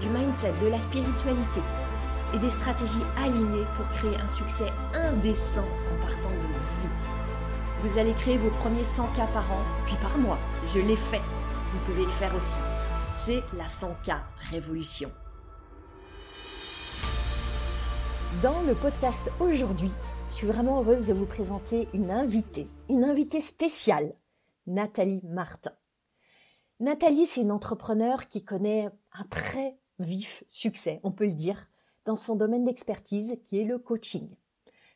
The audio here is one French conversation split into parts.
du mindset, de la spiritualité et des stratégies alignées pour créer un succès indécent en partant de vous. Vous allez créer vos premiers 100 k par an, puis par mois. Je l'ai fait. Vous pouvez le faire aussi. C'est la 100K Révolution. Dans le podcast aujourd'hui, je suis vraiment heureuse de vous présenter une invitée, une invitée spéciale, Nathalie Martin. Nathalie, c'est une entrepreneur qui connaît un très vif succès, on peut le dire, dans son domaine d'expertise qui est le coaching.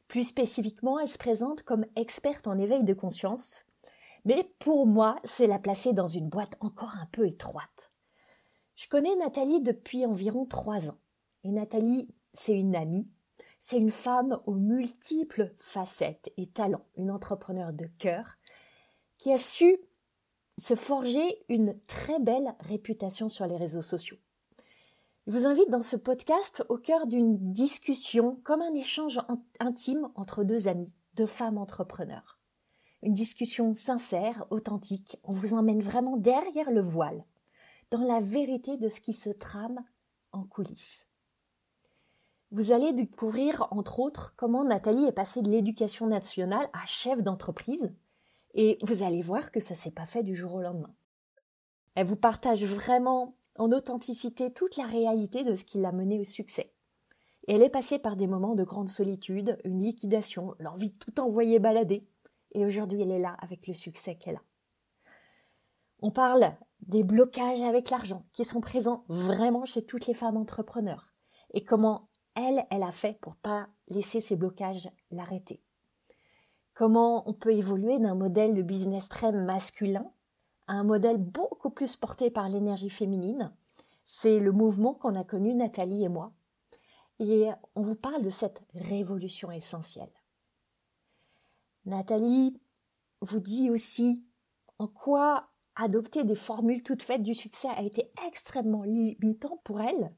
Plus spécifiquement, elle se présente comme experte en éveil de conscience, mais pour moi, c'est la placer dans une boîte encore un peu étroite. Je connais Nathalie depuis environ trois ans. Et Nathalie, c'est une amie, c'est une femme aux multiples facettes et talents, une entrepreneur de cœur, qui a su se forger une très belle réputation sur les réseaux sociaux. Je vous invite dans ce podcast au cœur d'une discussion comme un échange intime entre deux amis, deux femmes entrepreneurs. Une discussion sincère, authentique, on vous emmène vraiment derrière le voile, dans la vérité de ce qui se trame en coulisses. Vous allez découvrir, entre autres, comment Nathalie est passée de l'éducation nationale à chef d'entreprise, et vous allez voir que ça s'est pas fait du jour au lendemain. Elle vous partage vraiment en authenticité toute la réalité de ce qui l'a menée au succès. Et elle est passée par des moments de grande solitude, une liquidation, l'envie de tout envoyer balader. Et aujourd'hui, elle est là avec le succès qu'elle a. On parle des blocages avec l'argent qui sont présents vraiment chez toutes les femmes entrepreneurs et comment elle, elle a fait pour pas laisser ces blocages l'arrêter comment on peut évoluer d'un modèle de business très masculin à un modèle beaucoup plus porté par l'énergie féminine. C'est le mouvement qu'on a connu Nathalie et moi. Et on vous parle de cette révolution essentielle. Nathalie vous dit aussi en quoi adopter des formules toutes faites du succès a été extrêmement limitant pour elle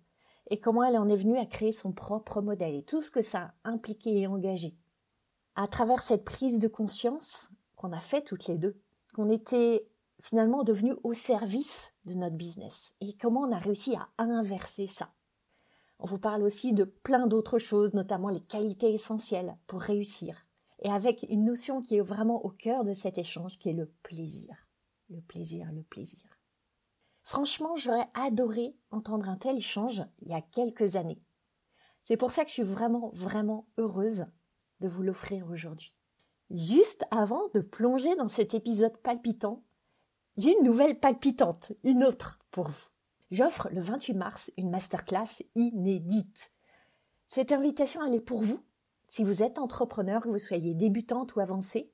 et comment elle en est venue à créer son propre modèle et tout ce que ça a impliqué et engagé à travers cette prise de conscience qu'on a fait toutes les deux, qu'on était finalement devenus au service de notre business et comment on a réussi à inverser ça. On vous parle aussi de plein d'autres choses, notamment les qualités essentielles pour réussir, et avec une notion qui est vraiment au cœur de cet échange, qui est le plaisir. Le plaisir, le plaisir. Franchement, j'aurais adoré entendre un tel échange il y a quelques années. C'est pour ça que je suis vraiment, vraiment heureuse de vous l'offrir aujourd'hui. Juste avant de plonger dans cet épisode palpitant, j'ai une nouvelle palpitante, une autre pour vous. J'offre le 28 mars une masterclass inédite. Cette invitation, elle est pour vous. Si vous êtes entrepreneur, que vous soyez débutante ou avancée,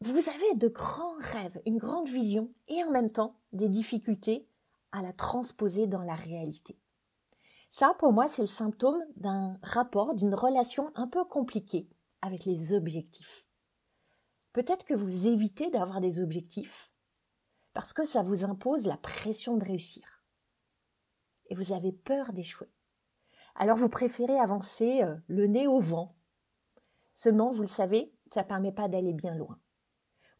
vous avez de grands rêves, une grande vision et en même temps des difficultés à la transposer dans la réalité. Ça, pour moi, c'est le symptôme d'un rapport, d'une relation un peu compliquée avec les objectifs. Peut-être que vous évitez d'avoir des objectifs parce que ça vous impose la pression de réussir. Et vous avez peur d'échouer. Alors vous préférez avancer euh, le nez au vent. Seulement, vous le savez, ça ne permet pas d'aller bien loin.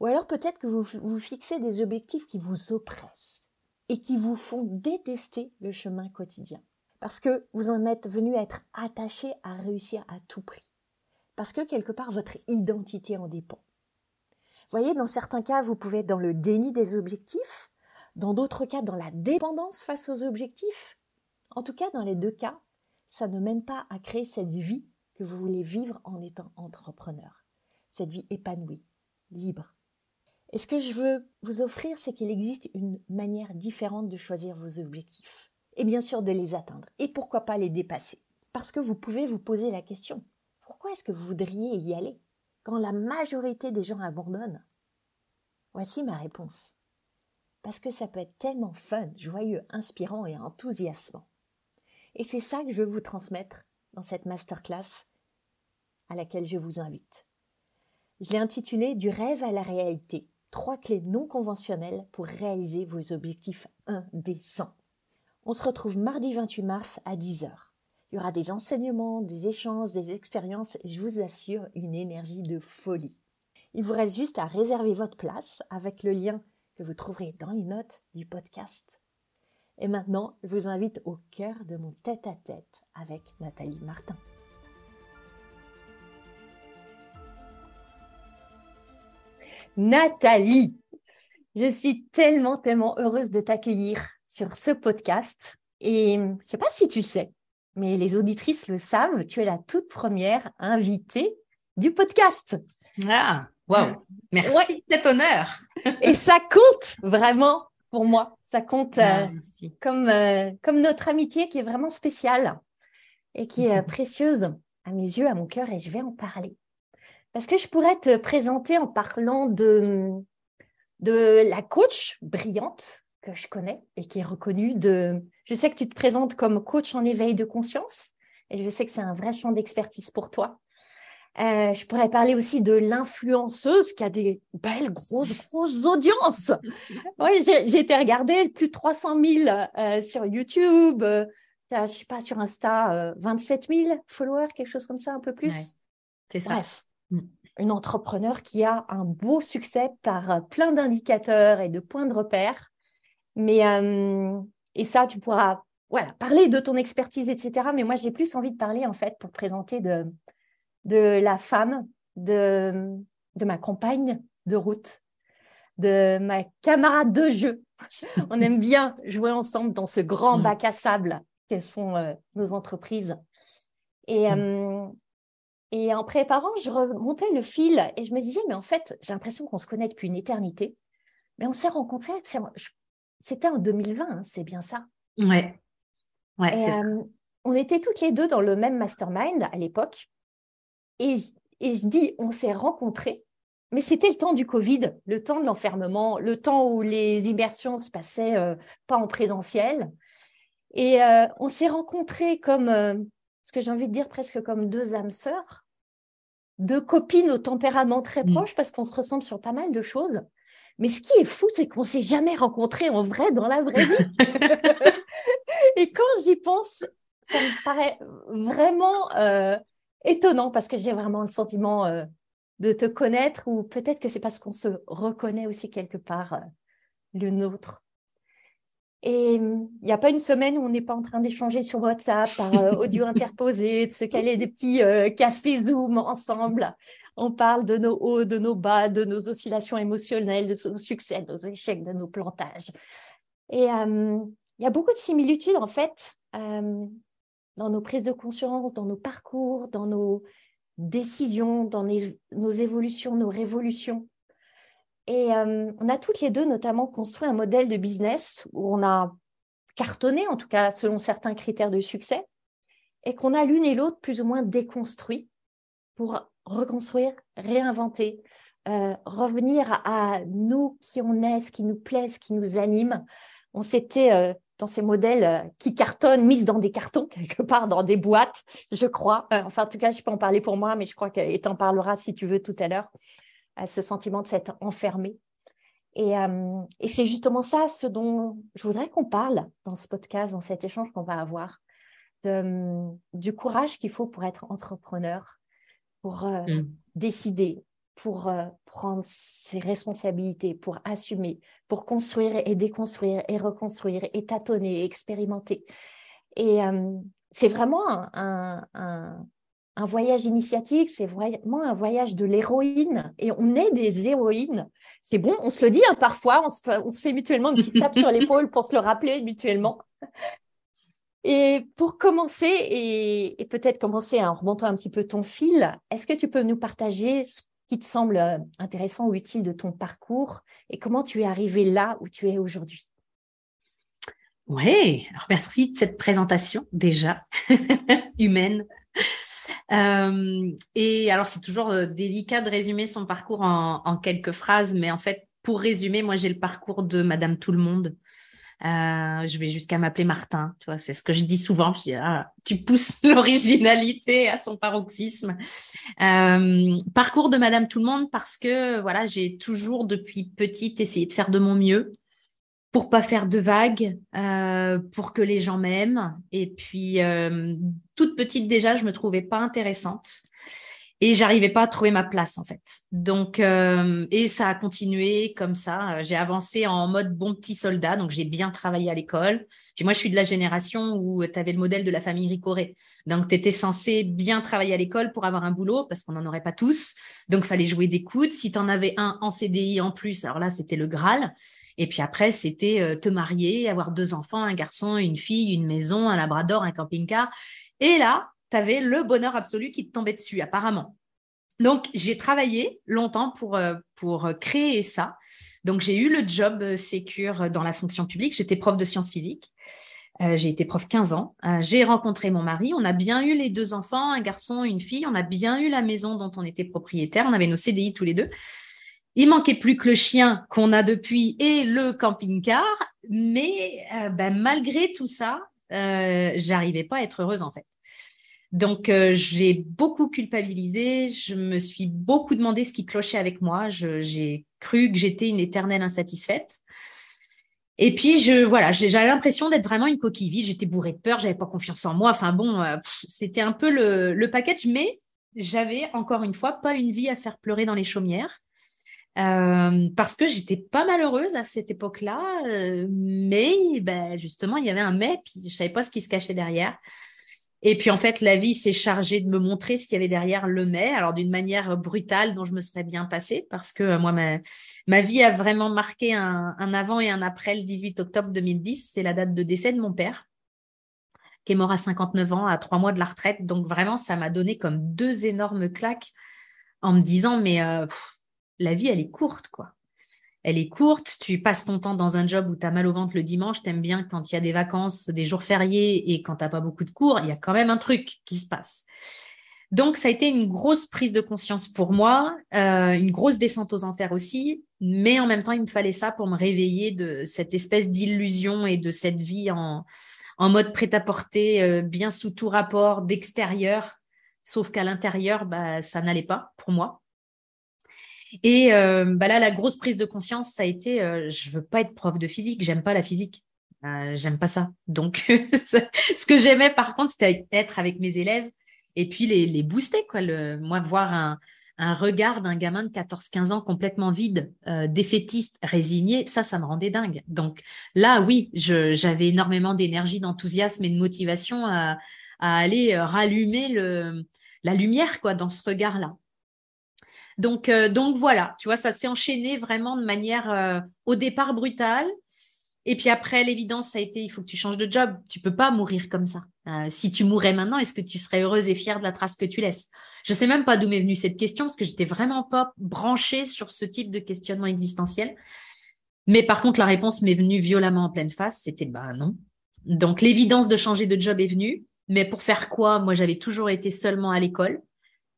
Ou alors peut-être que vous vous fixez des objectifs qui vous oppressent et qui vous font détester le chemin quotidien. Parce que vous en êtes venu à être attaché à réussir à tout prix parce que quelque part votre identité en dépend. Voyez, dans certains cas, vous pouvez être dans le déni des objectifs, dans d'autres cas, dans la dépendance face aux objectifs. En tout cas, dans les deux cas, ça ne mène pas à créer cette vie que vous voulez vivre en étant entrepreneur. Cette vie épanouie, libre. Et ce que je veux vous offrir, c'est qu'il existe une manière différente de choisir vos objectifs. Et bien sûr de les atteindre. Et pourquoi pas les dépasser? Parce que vous pouvez vous poser la question. Pourquoi est-ce que vous voudriez y aller? Quand la majorité des gens abandonnent Voici ma réponse. Parce que ça peut être tellement fun, joyeux, inspirant et enthousiasmant. Et c'est ça que je veux vous transmettre dans cette masterclass à laquelle je vous invite. Je l'ai intitulé Du rêve à la réalité. Trois clés non conventionnelles pour réaliser vos objectifs indécents. On se retrouve mardi 28 mars à 10h. Il y aura des enseignements, des échanges, des expériences je vous assure une énergie de folie. Il vous reste juste à réserver votre place avec le lien que vous trouverez dans les notes du podcast. Et maintenant, je vous invite au cœur de mon tête-à-tête avec Nathalie Martin. Nathalie, je suis tellement, tellement heureuse de t'accueillir sur ce podcast. Et je ne sais pas si tu le sais, mais les auditrices le savent, tu es la toute première invitée du podcast. Ah, wow, merci de cet honneur. Et ça compte vraiment pour moi. Ça compte euh, comme, euh, comme notre amitié qui est vraiment spéciale et qui est euh, précieuse à mes yeux, à mon cœur, et je vais en parler. Parce que je pourrais te présenter en parlant de, de la coach brillante que je connais et qui est reconnue de... Je sais que tu te présentes comme coach en éveil de conscience et je sais que c'est un vrai champ d'expertise pour toi. Euh, je pourrais parler aussi de l'influenceuse qui a des belles, grosses, grosses audiences. oui, j'ai été regarder plus de 300 000 euh, sur YouTube. Euh, je sais pas, sur Insta, 27 000 followers, quelque chose comme ça, un peu plus. c'est ça. Bref, Mm. une entrepreneur qui a un beau succès par plein d'indicateurs et de points de repère. Mais, euh, et ça, tu pourras voilà, parler de ton expertise, etc. Mais moi, j'ai plus envie de parler, en fait, pour présenter de, de la femme, de, de ma compagne de route, de ma camarade de jeu. On aime bien jouer ensemble dans ce grand bac à sable que sont euh, nos entreprises. Et, mm. Et en préparant, je remontais le fil et je me disais, mais en fait, j'ai l'impression qu'on se connaît depuis une éternité. Mais on s'est rencontrés, c'était en 2020, hein, c'est bien ça Ouais. ouais ça. Euh, on était toutes les deux dans le même mastermind à l'époque. Et, et je dis, on s'est rencontrés, mais c'était le temps du Covid, le temps de l'enfermement, le temps où les immersions se passaient euh, pas en présentiel. Et euh, on s'est rencontrés comme ce que j'ai envie de dire presque comme deux âmes sœurs, deux copines au tempérament très mm. proche parce qu'on se ressemble sur pas mal de choses. Mais ce qui est fou, c'est qu'on s'est jamais rencontrés en vrai dans la vraie vie. Et quand j'y pense, ça me paraît vraiment euh, étonnant parce que j'ai vraiment le sentiment euh, de te connaître ou peut-être que c'est parce qu'on se reconnaît aussi quelque part euh, le nôtre. Et il n'y a pas une semaine où on n'est pas en train d'échanger sur WhatsApp par euh, audio interposé, de se caler des petits euh, cafés Zoom ensemble. On parle de nos hauts, de nos bas, de nos oscillations émotionnelles, de nos succès, de nos échecs, de nos plantages. Et euh, il y a beaucoup de similitudes en fait dans nos prises de conscience, dans nos parcours, dans nos décisions, dans nos évolutions, nos révolutions. Et euh, on a toutes les deux notamment construit un modèle de business où on a cartonné, en tout cas selon certains critères de succès, et qu'on a l'une et l'autre plus ou moins déconstruit pour reconstruire, réinventer, euh, revenir à, nous qui on est, ce qui nous plaît, ce qui nous anime. On s'était euh, dans ces modèles qui cartonnent, mis dans des cartons quelque part, dans des boîtes, je crois. enfin, en tout cas, je peux en parler pour moi, mais je crois qu'elle t'en parlera si tu veux tout à l'heure à ce sentiment de s'être enfermé. Et, euh, et c'est justement ça ce dont je voudrais qu'on parle dans ce podcast, dans cet échange qu'on va avoir, de, du courage qu'il faut pour être entrepreneur, pour euh, mm. décider, pour euh, prendre ses responsabilités, pour assumer, pour construire et déconstruire et reconstruire et tâtonner, et expérimenter. Et c'est vraiment un, un, un voyage initiatique, c'est vraiment un voyage de l'héroïne. Et on est des héroïnes. C'est bon, on se le dit hein, parfois, on se, fait, mutuellement une petite tape sur l'épaule pour se le rappeler mutuellement. Et pour commencer, et, peut-être commencer en remontant un petit peu ton fil, est-ce que tu peux nous partager ce qui te semble euh, intéressant ou utile de ton parcours et comment tu es arrivé là où tu es aujourd'hui? Oui, alors merci de cette présentation déjà humaine. Euh, et alors, c'est toujours euh, délicat de résumer son parcours en, quelques phrases, mais en fait, pour résumer, moi, j'ai le parcours de Madame Tout le Monde. je vais jusqu'à m'appeler Martin. Tu vois, c'est ce que je dis souvent. Ah, tu pousses l'originalité à son paroxysme. parcours de Madame Tout le Monde parce que voilà, j'ai toujours depuis petite essayé de faire de mon mieux pour pas faire de vagues, euh, pour que les gens m'aiment. Et puis, euh, toute petite déjà, je me trouvais pas intéressante et j'arrivais pas à trouver ma place en fait. Donc, euh, et ça a continué comme ça. J'ai avancé en mode bon petit soldat, donc j'ai bien travaillé à l'école. Puis moi, je suis de la génération où tu avais le modèle de la famille Ricoré. Donc, tu étais censé bien travailler à l'école pour avoir un boulot parce qu'on n'en aurait pas tous. Donc, fallait jouer des coudes. Si tu en avais un en CDI en plus, alors là, c'était le Graal. Et puis après, c'était euh, te marier, avoir deux enfants, un garçon, une fille, une maison, un labrador, un camping-car. Et là, tu avais le bonheur absolu qui te tombait dessus, apparemment. Donc, j'ai travaillé longtemps pour, euh, pour créer ça. Donc, j'ai eu le job euh, sécure dans la fonction publique. J'étais prof de sciences physiques. j'ai été prof 15 ans. j'ai rencontré mon mari. On a bien eu les deux enfants, un garçon, une fille. On a bien eu la maison dont on était propriétaire. On avait nos CDI tous les deux. Il manquait plus que le chien qu'on a depuis et le camping-car, mais euh, ben, malgré tout ça, euh, j'arrivais pas à être heureuse en fait. Donc euh, j'ai beaucoup culpabilisé, je me suis beaucoup demandé ce qui clochait avec moi, j'ai cru que j'étais une éternelle insatisfaite. Et puis je voilà, j'avais l'impression d'être vraiment une coquille vide. J'étais bourrée de peur, j'avais pas confiance en moi. Enfin bon, euh, c'était un peu le, le package, mais j'avais encore une fois pas une vie à faire pleurer dans les chaumières. Euh, parce que j'étais pas malheureuse à cette époque-là, euh, mais ben, justement, il y avait un mais, puis je savais pas ce qui se cachait derrière. Et puis en fait, la vie s'est chargée de me montrer ce qu'il y avait derrière le mais, alors d'une manière brutale dont je me serais bien passée, parce que euh, moi, ma, ma vie a vraiment marqué un, un, avant et un après le 18 octobre 2010. C'est la date de décès de mon père, qui est mort à 59 ans, à trois mois de la retraite. Donc vraiment, ça m'a donné comme deux énormes claques en me disant, mais la vie, elle est courte, quoi. Elle est courte, tu passes ton temps dans un job où tu as mal au ventre le dimanche, tu aimes bien quand il y a des vacances, des jours fériés et quand tu n'as pas beaucoup de cours, il y a quand même un truc qui se passe. Donc, ça a été une grosse prise de conscience pour moi, euh, une grosse descente aux enfers aussi, mais en même temps, il me fallait ça pour me réveiller de cette espèce d'illusion et de cette vie en, mode prêt-à-porter, euh, bien sous tout rapport d'extérieur, sauf qu'à l'intérieur, bah, ça n'allait pas pour moi. Et euh, bah là, la grosse prise de conscience, ça a été, euh, je veux pas être prof de physique, j'aime pas la physique, euh, j'aime pas ça. Donc, ce que j'aimais par contre, c'était être avec mes élèves et puis les, les booster, quoi. Le, moi, voir un, un regard d'un gamin de 14-15 ans complètement vide, défaitiste, résigné, ça, ça me rendait dingue. Donc là, oui, j'avais énormément d'énergie, d'enthousiasme et de motivation à, à aller rallumer le, la lumière, quoi, dans ce regard-là. Donc, euh, donc voilà, tu vois, ça s'est enchaîné vraiment de manière euh, au départ brutale. Et puis après, l'évidence, ça a été, il faut que tu changes de job. Tu peux pas mourir comme ça. Euh, si tu mourais maintenant, est-ce que tu serais heureuse et fière de la trace que tu laisses? Je sais même pas d'où m'est venue cette question parce que j'étais vraiment pas branchée sur ce type de questionnement existentiel. Mais par contre, la réponse m'est venue violemment en pleine face. C'était bah non. Donc l'évidence de changer de job est venue. Mais pour faire quoi? Moi, j'avais toujours été seulement à l'école.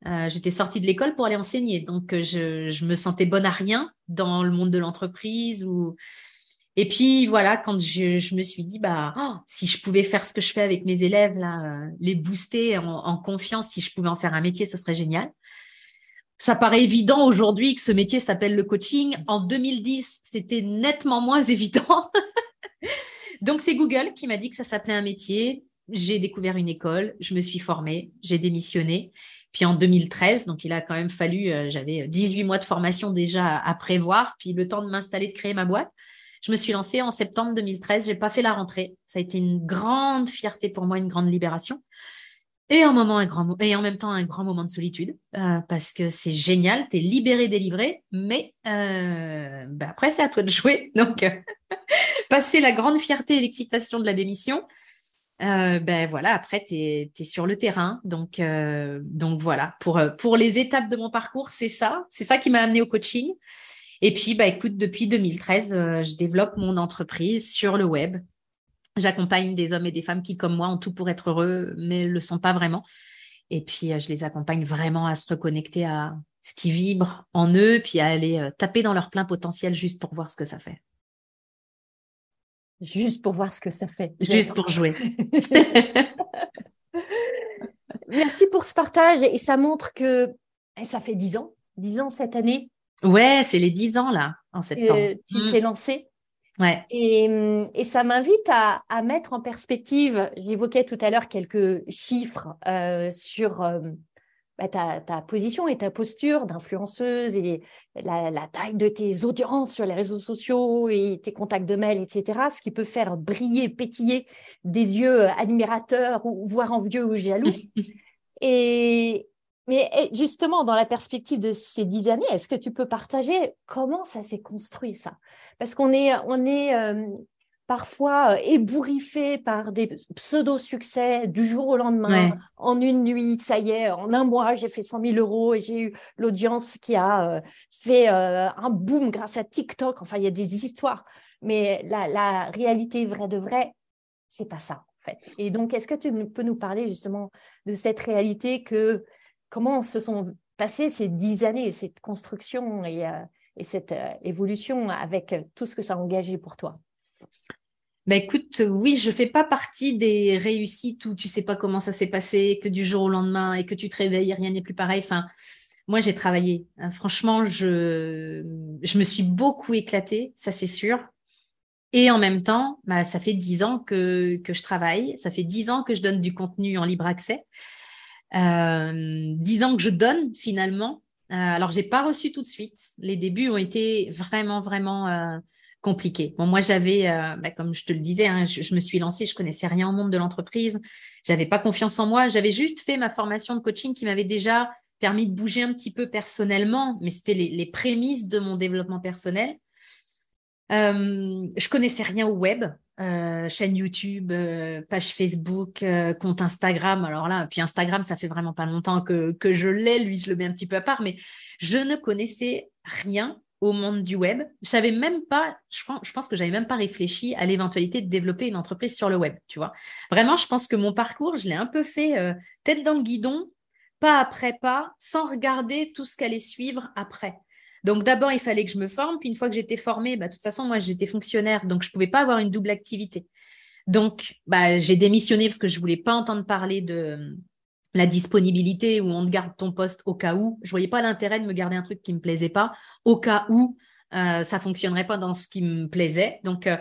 Euh, j'étais sortie de l'école pour aller enseigner, donc euh, je, je, me sentais bonne à rien dans le monde de l'entreprise. Ou... Et puis voilà, quand je, je me suis dit, bah, oh, si je pouvais faire ce que je fais avec mes élèves, là, euh, les booster en, en, confiance, si je pouvais en faire un métier, ce serait génial. Ça paraît évident aujourd'hui que ce métier s'appelle le coaching. En 2010, c'était nettement moins évident. donc c'est Google qui m'a dit que ça s'appelait un métier. J'ai découvert une école, je me suis formée, j'ai démissionné puis en 2013, donc il a quand même fallu, euh, j'avais 18 mois de formation déjà à, prévoir, puis le temps de m'installer, de créer ma boîte. Je me suis lancée en septembre 2013, j'ai pas fait la rentrée. Ça a été une grande fierté pour moi, une grande libération. Et un moment, un grand, et en même temps un grand moment de solitude, euh, parce que c'est génial, tu es libéré, délivré, mais euh, bah après c'est à toi de jouer. Donc, passer la grande fierté et l'excitation de la démission, euh, ben voilà, après, tu es, sur le terrain. Donc, euh, donc voilà, pour, euh, pour les étapes de mon parcours, c'est ça. C'est ça qui m'a amené au coaching. Et puis, bah, écoute, depuis 2013, je développe mon entreprise sur le web. J'accompagne des hommes et des femmes qui, comme moi, ont tout pour être heureux, mais ne le sont pas vraiment. Et puis, je les accompagne vraiment à se reconnecter à ce qui vibre en eux, puis à aller taper dans leur plein potentiel juste pour voir ce que ça fait. Juste pour voir ce que ça fait. Juste pour jouer. Merci pour ce partage et ça montre que eh, ça fait dix ans, dix ans cette année. Ouais, c'est les dix ans là, en septembre. tu mm. t'es lancé. Ouais. Et, et ça m'invite à, à, mettre en perspective, j'évoquais tout à l'heure quelques chiffres euh, sur euh, bah, ta, ta, position et ta posture d'influenceuse et la, la, taille de tes audiences sur les réseaux sociaux et tes contacts de mail, etc. Ce qui peut faire briller, pétiller des yeux admirateurs ou voire envieux ou jaloux. et, mais justement, dans la perspective de ces dix années, est-ce que tu peux partager comment ça s'est construit, ça? Parce qu'on est, on est euh, parfois euh, ébouriffé par des pseudo-succès du jour au lendemain, en une nuit, ça y est, en un mois, j'ai fait 100 000 euros et j'ai eu l'audience qui a euh, fait un boom grâce à TikTok. Enfin, il y a des histoires. Mais la, la réalité vraie de vrai, c'est pas ça. En fait. Et donc, est-ce que tu peux nous parler justement de cette réalité que comment se sont passées ces dix années, cette construction et, euh, cette euh, évolution avec tout ce que ça a engagé pour toi? Bah écoute, oui, je fais pas partie des réussites où tu sais pas comment ça s'est passé, que du jour au lendemain et que tu te réveilles, rien n'est plus pareil. Enfin, moi, j'ai travaillé. Hein, franchement, je, me suis beaucoup éclatée, ça c'est sûr. Et en même temps, bah, ça fait dix ans que, je travaille, ça fait dix ans que je donne du contenu en libre accès. Euh, dix ans que je donne finalement. Euh, alors, j'ai pas reçu tout de suite. Les débuts ont été vraiment, vraiment euh, compliqués. Bon, moi, j'avais, euh, bah, comme je te le disais, hein, je, me suis lancée, je connaissais rien au monde de l'entreprise. J'avais pas confiance en moi. J'avais juste fait ma formation de coaching qui m'avait déjà permis de bouger un petit peu personnellement, mais c'était les, prémices de mon développement personnel. Euh, je connaissais rien au web, euh, chaîne YouTube, page Facebook, compte Instagram. Alors là, puis Instagram, ça fait vraiment pas longtemps que, que je l'ai. Lui, je le mets un petit peu à part, mais je ne connaissais rien au monde du web. Je savais même pas, je pense, je pense même pas réfléchi à l'éventualité de développer une entreprise sur le web, tu vois. Vraiment, je pense que mon parcours, je l'ai un peu fait tête dans le guidon, pas après pas, sans regarder tout ce qu'allait suivre après. Donc d'abord, il fallait que je me forme. Puis une fois que j'étais formée, bah, de toute façon, moi, j'étais fonctionnaire, donc je ne pouvais pas avoir une double activité. Donc, bah, j'ai démissionné parce que je ne voulais pas entendre parler de euh, la disponibilité où on te garde ton poste au cas où. Je ne voyais pas l'intérêt de me garder un truc qui ne me plaisait pas au cas où euh, ça fonctionnerait pas dans ce qui me plaisait. Donc, euh,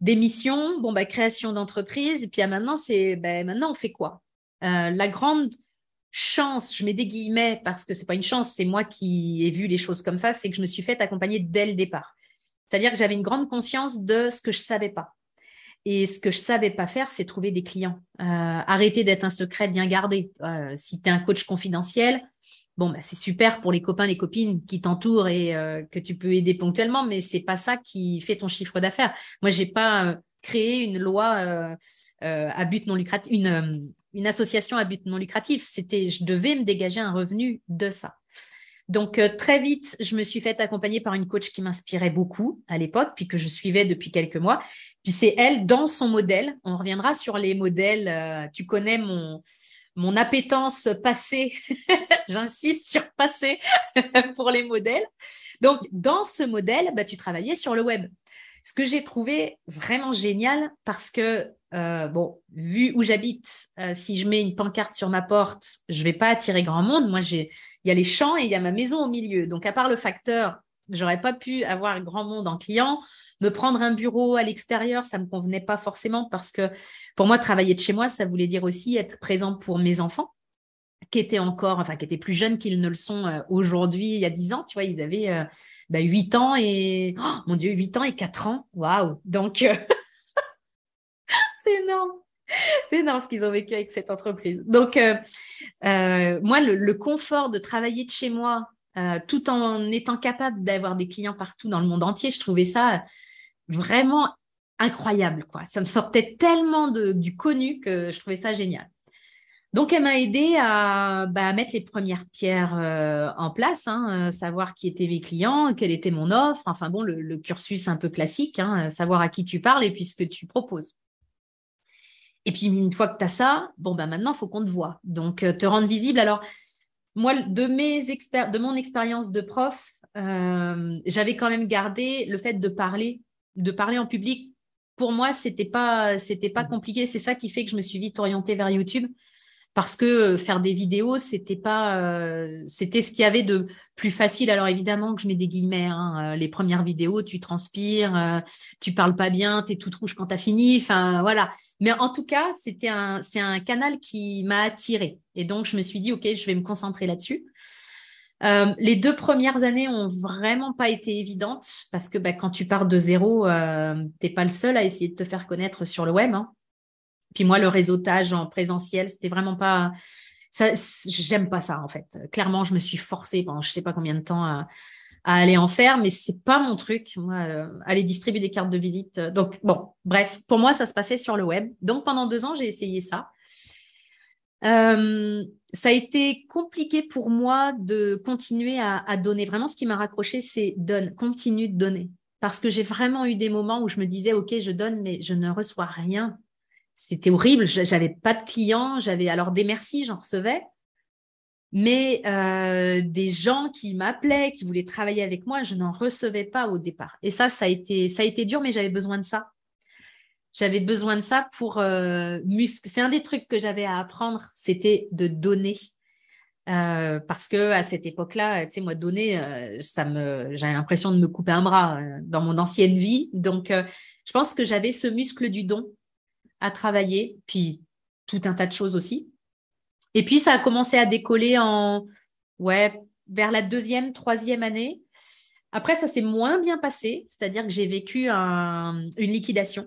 démission, bon, bah, création d'entreprise. Et puis à maintenant, c'est bah, maintenant, on fait quoi? La grande chance, je mets des guillemets parce que c'est pas une chance, c'est moi qui ai vu les choses comme ça, c'est que je me suis faite accompagner dès le départ. C'est-à-dire que j'avais une grande conscience de ce que je savais pas. Et ce que je savais pas faire, c'est trouver des clients. Euh, arrêter d'être un secret bien gardé. Euh, si tu es un coach confidentiel, bon, bah, c'est super pour les copains, les copines qui t'entourent et euh, que tu peux aider ponctuellement, mais c'est pas ça qui fait ton chiffre d'affaires. Moi, j'ai pas créé une loi à but non lucratif, une, une association à but non lucratif. C'était, je devais me dégager un revenu de ça. Donc euh, très vite, je me suis faite accompagner par une coach qui m'inspirait beaucoup à l'époque, puis que je suivais depuis quelques mois. Puis c'est elle dans son modèle. On reviendra sur les modèles. Euh, tu connais mon mon appétence passée. J'insiste sur passé pour les modèles. Donc dans ce modèle, bah, tu travaillais sur le web. Ce que j'ai trouvé vraiment génial parce que euh, bon, vu où j'habite, euh, si je mets une pancarte sur ma porte, je vais pas attirer grand monde. Moi, il y a les champs et il y a ma maison au milieu. Donc, à part le facteur, j'aurais pas pu avoir grand monde en client. Me prendre un bureau à l'extérieur, ça me convenait pas forcément parce que pour moi, travailler de chez moi, ça voulait dire aussi être présent pour mes enfants qui étaient encore, enfin, qui étaient plus jeunes qu'ils ne le sont euh, aujourd'hui, il y a 10 ans, tu vois, ils avaient bah, 8 ans et, oh, mon Dieu, 8 ans et 4 ans. Waouh! Donc, c'est énorme. C'est énorme ce qu'ils ont vécu avec cette entreprise. Donc, euh, euh, moi, le, confort de travailler de chez moi, euh, tout en étant capable d'avoir des clients partout dans le monde entier, je trouvais ça vraiment incroyable. Quoi. Ça me sortait tellement de, du connu que je trouvais ça génial. Donc, elle m'a aidé à, bah, mettre les premières pierres en place, hein, savoir qui étaient mes clients, quelle était mon offre, enfin bon, le, cursus un peu classique, hein, savoir à qui tu parles et puis ce que tu proposes. Et puis, une fois que tu as ça, bon, ben maintenant, il faut qu'on te voit. Donc, euh, te rendre visible. Alors, moi, de, mon expérience de prof, euh, j'avais quand même gardé le fait de parler, de parler en public pour moi, c'était pas, pas compliqué. C'est ça qui fait que je me suis vite orientée vers YouTube parce que euh, faire des vidéos, c'était pas, euh, c'était ce qu'il y avait de plus facile. Alors évidemment que je mets des guillemets. Hein, euh, les premières vidéos, tu transpires, tu parles pas bien, tu es toute rouge quand tu as fini. Enfin voilà. Mais en tout cas, c'était un, c'est un canal qui m'a attiré. Et donc je me suis dit, ok, je vais me concentrer là-dessus. les deux premières années ont vraiment pas été évidentes parce que bah, quand tu pars de zéro, euh, t'es pas le seul à essayer de te faire connaître sur le web. Hein. Puis moi, le réseautage en présentiel, c'était vraiment pas. J'aime pas ça en fait. Clairement, je me suis forcée pendant je sais pas combien de temps à, aller en faire, mais c'est pas mon truc. Moi, euh, aller distribuer des cartes de visite. Donc bon, bref, pour moi, ça se passait sur le web. Donc pendant deux ans, j'ai essayé ça. Euh, ça a été compliqué pour moi de continuer à, à donner. Vraiment, ce qui m'a raccroché, c'est donne, continue de donner. Parce que j'ai vraiment eu des moments où je me disais, OK, je donne, mais je ne reçois rien c'était horrible. J'avais pas de clients. J'avais alors des merci, j'en recevais, mais euh, des gens qui m'appelaient, qui voulaient travailler avec moi, je n'en recevais pas au départ. Et ça, ça a été, dur, mais j'avais besoin de ça. J'avais besoin de ça pour euh. C'est un des trucs que j'avais à apprendre, c'était de donner. Euh, parce que à cette époque-là, tu sais, moi, donner, ça me, j'avais l'impression de me couper un bras dans mon ancienne vie. Donc, je pense que j'avais ce muscle du don à travailler, puis tout un tas de choses aussi. Et puis, ça a commencé à décoller en, ouais, vers la deuxième, troisième année. Après, ça s'est moins bien passé, c'est-à-dire que j'ai vécu une liquidation.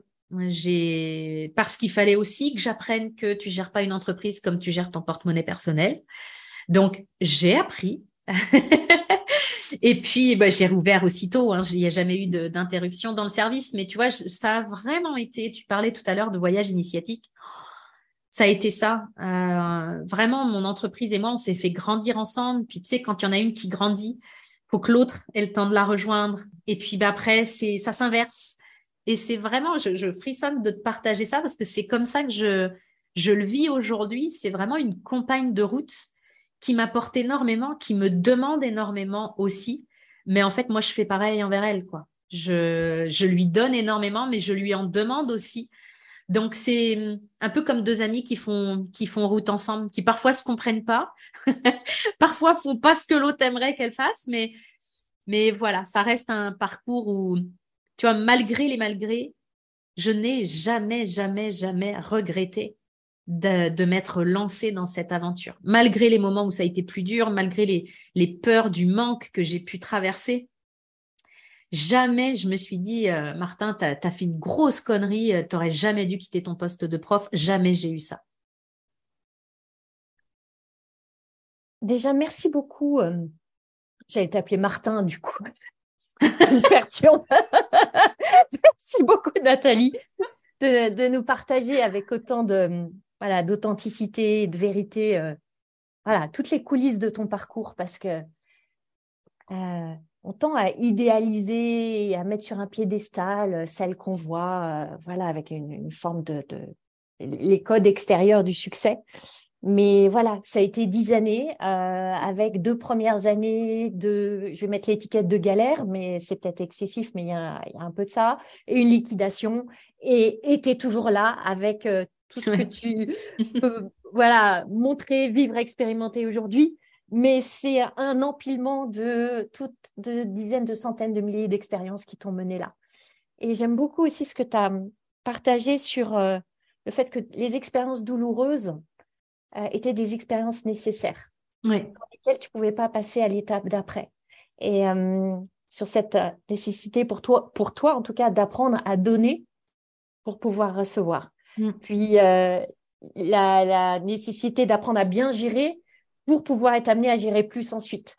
J'ai parce qu'il fallait aussi que j'apprenne que tu gères pas une entreprise comme tu gères ton porte-monnaie personnel. Donc, j'ai appris. Et puis, bah, j'ai rouvert aussitôt. Hein. Il n'y a jamais eu d'interruption dans le service. Mais tu vois, ça a vraiment été, tu parlais tout à l'heure de voyage initiatique. Ça a été ça. Euh, vraiment, mon entreprise et moi, on s'est fait grandir ensemble. Puis, tu sais, quand il y en a une qui grandit, faut que l'autre ait le temps de la rejoindre. Et puis, bah, après, c'est ça s'inverse. Et c'est vraiment, je, je, frissonne de te partager ça parce que c'est comme ça que je, je le vis aujourd'hui. C'est vraiment une compagne de route qui m'apporte énormément, qui me demande énormément aussi. Mais en fait, moi, je fais pareil envers elle, quoi. Je, je lui donne énormément, mais je lui en demande aussi. Donc, c'est un peu comme deux amis qui font, qui font route ensemble, qui parfois se comprennent pas, parfois font pas ce que l'autre aimerait qu'elle fasse, mais, mais voilà, ça reste un parcours où, tu vois, malgré les malgrés, je n'ai jamais, jamais, jamais regretté de, m'être lancée dans cette aventure. Malgré les moments où ça a été plus dur, malgré les, peurs du manque que j'ai pu traverser, jamais je me suis dit, euh, Martin, tu as, fait une grosse connerie, euh, tu n'aurais jamais dû quitter ton poste de prof. Jamais j'ai eu ça. Déjà, merci beaucoup. Euh, j'allais t'appeler Martin, du coup. merci beaucoup, Nathalie, de, de, nous partager avec autant de, voilà, d'authenticité, de vérité, euh, voilà, toutes les coulisses de ton parcours parce que euh, on tend à idéaliser et à mettre sur un piédestal euh, celle qu'on voit, voilà, avec une, forme de, les codes extérieurs du succès. Mais voilà, ça a été dix années avec deux premières années de, je vais mettre l'étiquette de galère, mais c'est peut-être excessif, mais il y, a, un peu de ça, et une liquidation. Et était toujours là avec tout ce que tu peux voilà, montrer, vivre, expérimenter aujourd'hui. Mais c'est un empilement de toutes de dizaines, de centaines de milliers d'expériences qui t'ont mené là. Et j'aime beaucoup aussi ce que tu as partagé sur euh, le fait que les expériences douloureuses euh, étaient des expériences nécessaires, oui. sur lesquelles tu ne pouvais pas passer à l'étape d'après. Et euh, sur cette nécessité pour toi, pour toi en tout cas, d'apprendre à donner pour pouvoir recevoir. Mm. Puis euh, la, nécessité d'apprendre à bien gérer pour pouvoir être amené à gérer plus ensuite.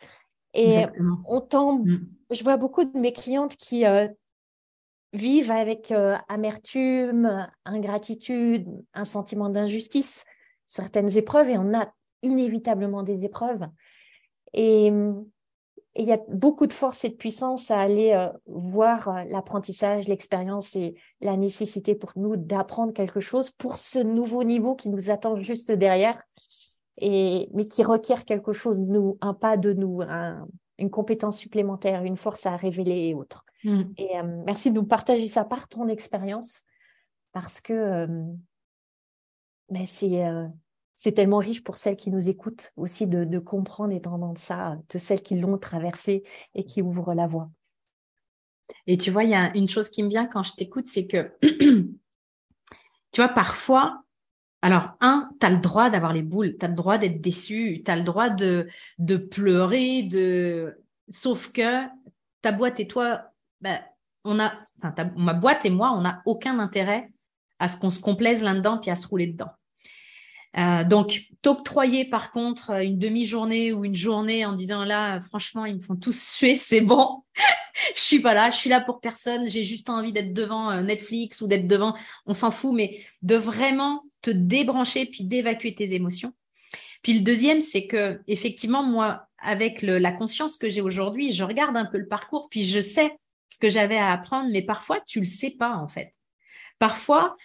Et on tend, mm. je vois beaucoup de mes clientes qui euh, vivent avec euh, amertume, ingratitude, un sentiment d'injustice, certaines épreuves, et on a inévitablement des épreuves. Et et il y a beaucoup de force et de puissance à aller euh, voir euh, l'apprentissage, l'expérience et la nécessité pour nous d'apprendre quelque chose pour ce nouveau niveau qui nous attend juste derrière, et, mais qui requiert quelque chose de nous, un pas de nous, une compétence supplémentaire, une force à révéler et autres. Mm. Et euh, merci de nous partager ça par ton expérience. parce que ben c'est c'est tellement riche pour celles qui nous écoutent aussi de, comprendre et d'entendre ça, de celles qui l'ont traversé et qui ouvrent la voie. Et tu vois, il y a une chose qui me vient quand je t'écoute, c'est que, tu vois, parfois, alors, un, tu as le droit d'avoir les boules, tu as le droit d'être déçu, tu as le droit de, de pleurer, de... sauf que ta boîte et toi, ben, on a, ma boîte et moi, on n'a aucun intérêt à ce qu'on se complaise là-dedans puis à se rouler dedans. Euh, donc, t'octroyer par contre une demi-journée ou une journée en disant là, franchement, ils me font tous suer, c'est bon. je suis pas là, je suis là pour personne, j'ai juste envie d'être devant euh, Netflix ou d'être devant, on s'en fout, mais de vraiment te débrancher puis d'évacuer tes émotions. Puis le deuxième, c'est que effectivement, moi, avec la conscience que j'ai aujourd'hui, je regarde un peu le parcours, puis je sais ce que j'avais à apprendre, mais parfois, tu le sais pas en fait. Parfois,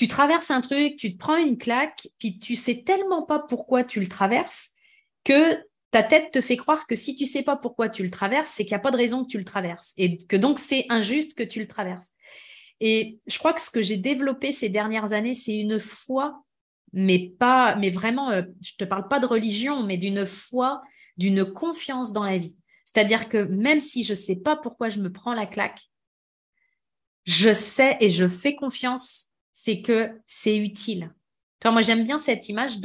tu traverses un truc, tu te prends une claque, puis tu sais tellement pas pourquoi tu le traverses que ta tête te fait croire que si tu sais pas pourquoi tu le traverses, c'est qu'il n'y a pas de raison que tu le traverses et que donc c'est injuste que tu le traverses. Et je crois que ce que j'ai développé ces dernières années, c'est une foi, mais pas, mais vraiment, euh, je te parle pas de religion, mais d'une foi, d'une confiance dans la vie. C'est-à-dire que même si je sais pas pourquoi je me prends la claque, je sais et je fais confiance c'est que c'est utile. Toi, moi, j'aime bien cette image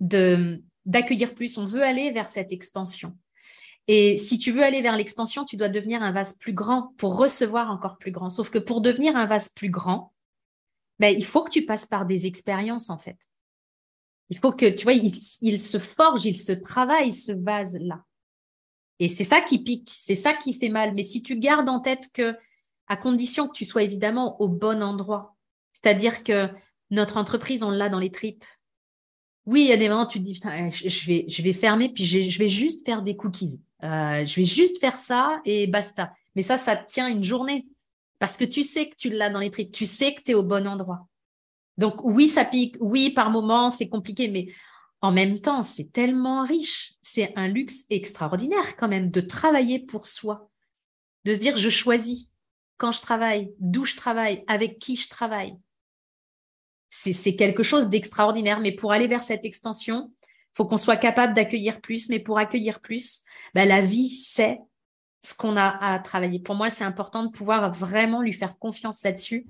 d'accueillir plus. On veut aller vers cette expansion. Et si tu veux aller vers l'expansion, tu dois devenir un vase plus grand pour recevoir encore plus grand. Sauf que pour devenir un vase plus grand, ben, il faut que tu passes par des expériences, en fait. Il faut que, tu vois, il, il se forge, il se travaille, ce vase-là. Et c'est ça qui pique, c'est ça qui fait mal. Mais si tu gardes en tête que, à condition que tu sois évidemment au bon endroit, c'est-à-dire que notre entreprise, on l'a dans les tripes. Oui, il y a des moments où tu te dis, je vais, je vais fermer, puis je, vais juste faire des cookies. Euh, je vais juste faire ça et basta. Mais ça, ça tient une journée. Parce que tu sais que tu l'as dans les tripes. Tu sais que tu es au bon endroit. Donc oui, ça pique. Oui, par moments, c'est compliqué. Mais en même temps, c'est tellement riche. C'est un luxe extraordinaire quand même de travailler pour soi. De se dire, je choisis quand je travaille, d'où je travaille, avec qui je travaille c'est quelque chose d'extraordinaire. Mais pour aller vers cette expansion, faut qu'on soit capable d'accueillir plus. Mais pour accueillir plus, bah, la vie c'est ce qu'on a à travailler. Pour moi, c'est important de pouvoir vraiment lui faire confiance là-dessus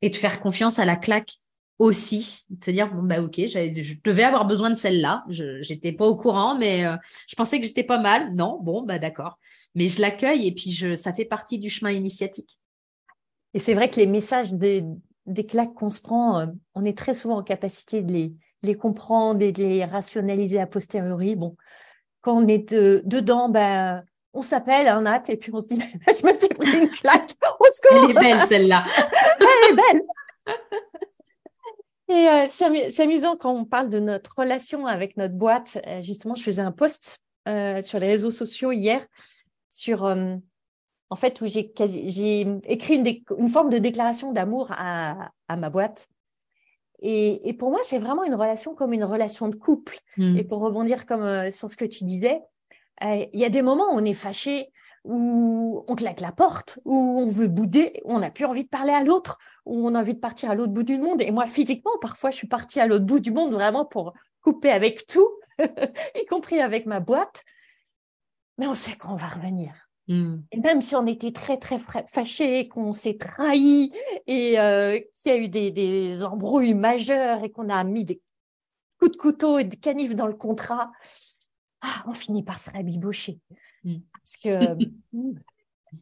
et de faire confiance à la claque aussi, de se dire bon bah ok, je devais avoir besoin de celle-là, je n'étais pas au courant, mais euh, je pensais que j'étais pas mal. Non, bon bah d'accord, mais je l'accueille et puis je, ça fait partie du chemin initiatique. Et c'est vrai que les messages des, des claques qu'on se prend, euh, on est très souvent en capacité de les, les comprendre et de les rationaliser a posteriori. Bon, quand on est dedans, ben, on s'appelle un acte et puis on se dit, je me suis pris une claque, au secours. Elle est belle celle-là. Elle est belle. Et euh, c'est amusant quand on parle de notre relation avec notre boîte. Euh, justement, je faisais un post sur les réseaux sociaux hier sur en fait, où j'ai écrit une, forme de déclaration d'amour à, ma boîte. Et, pour moi, c'est vraiment une relation comme une relation de couple. Hmm. Et pour rebondir comme euh, sur ce que tu disais, euh, il y a des moments où on est fâché, où on claque la porte, où on veut bouder, où on n'a plus envie de parler à l'autre, où on a envie de partir à l'autre bout du monde. Et moi, physiquement, parfois, je suis partie à l'autre bout du monde vraiment pour couper avec tout, y compris avec ma boîte. Mais on sait qu'on va revenir. Mm. Et même si on était très, très fâchés, qu'on s'est trahi et euh, qu'il y a eu des, embrouilles majeures et qu'on a mis des coups de couteau et de canif dans le contrat, ah, on finit par se rabibocher. Mm. Parce que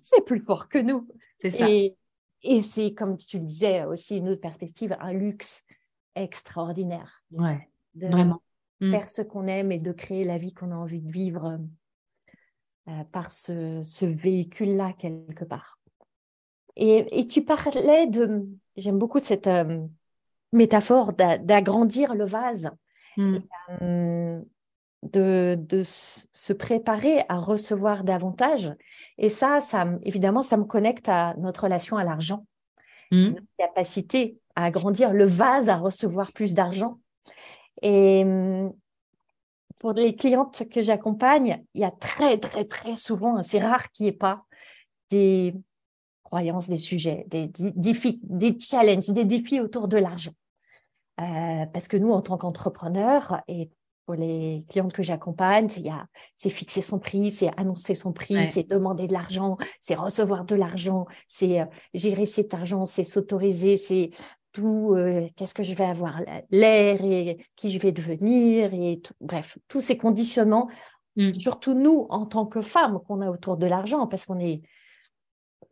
c'est plus fort que nous. Et, et c'est, comme tu le disais, aussi une autre perspective, un luxe extraordinaire. Ouais, vraiment. Mm. Faire ce qu'on aime et de créer la vie qu'on a envie de vivre euh, par ce, véhicule-là quelque part. Et, tu parlais de, j'aime beaucoup cette euh, métaphore d'agrandir le vase, hmm. euh, de, de, se préparer à recevoir davantage. Et ça, ça, évidemment, ça me connecte à notre relation à l'argent, mmh. notre capacité à agrandir le vase, à recevoir plus d'argent. Et pour les clientes que j'accompagne, il y a très, très, très souvent, c'est rare qu'il n'y ait pas des croyances, des sujets, des, défis, des challenges, des défis autour de l'argent. Euh, parce que nous, en tant qu'entrepreneurs, et pour les clientes que j'accompagne, c'est fixer son prix, c'est annoncer son prix, c'est demander de l'argent, c'est recevoir de l'argent, c'est euh, gérer cet argent, c'est s'autoriser, c'est tout, euh, qu'est-ce que je vais avoir, l'air et qui je vais devenir, et bref, tous ces conditionnements, mmh. surtout nous en tant que femmes qu'on a autour de l'argent, parce qu'on est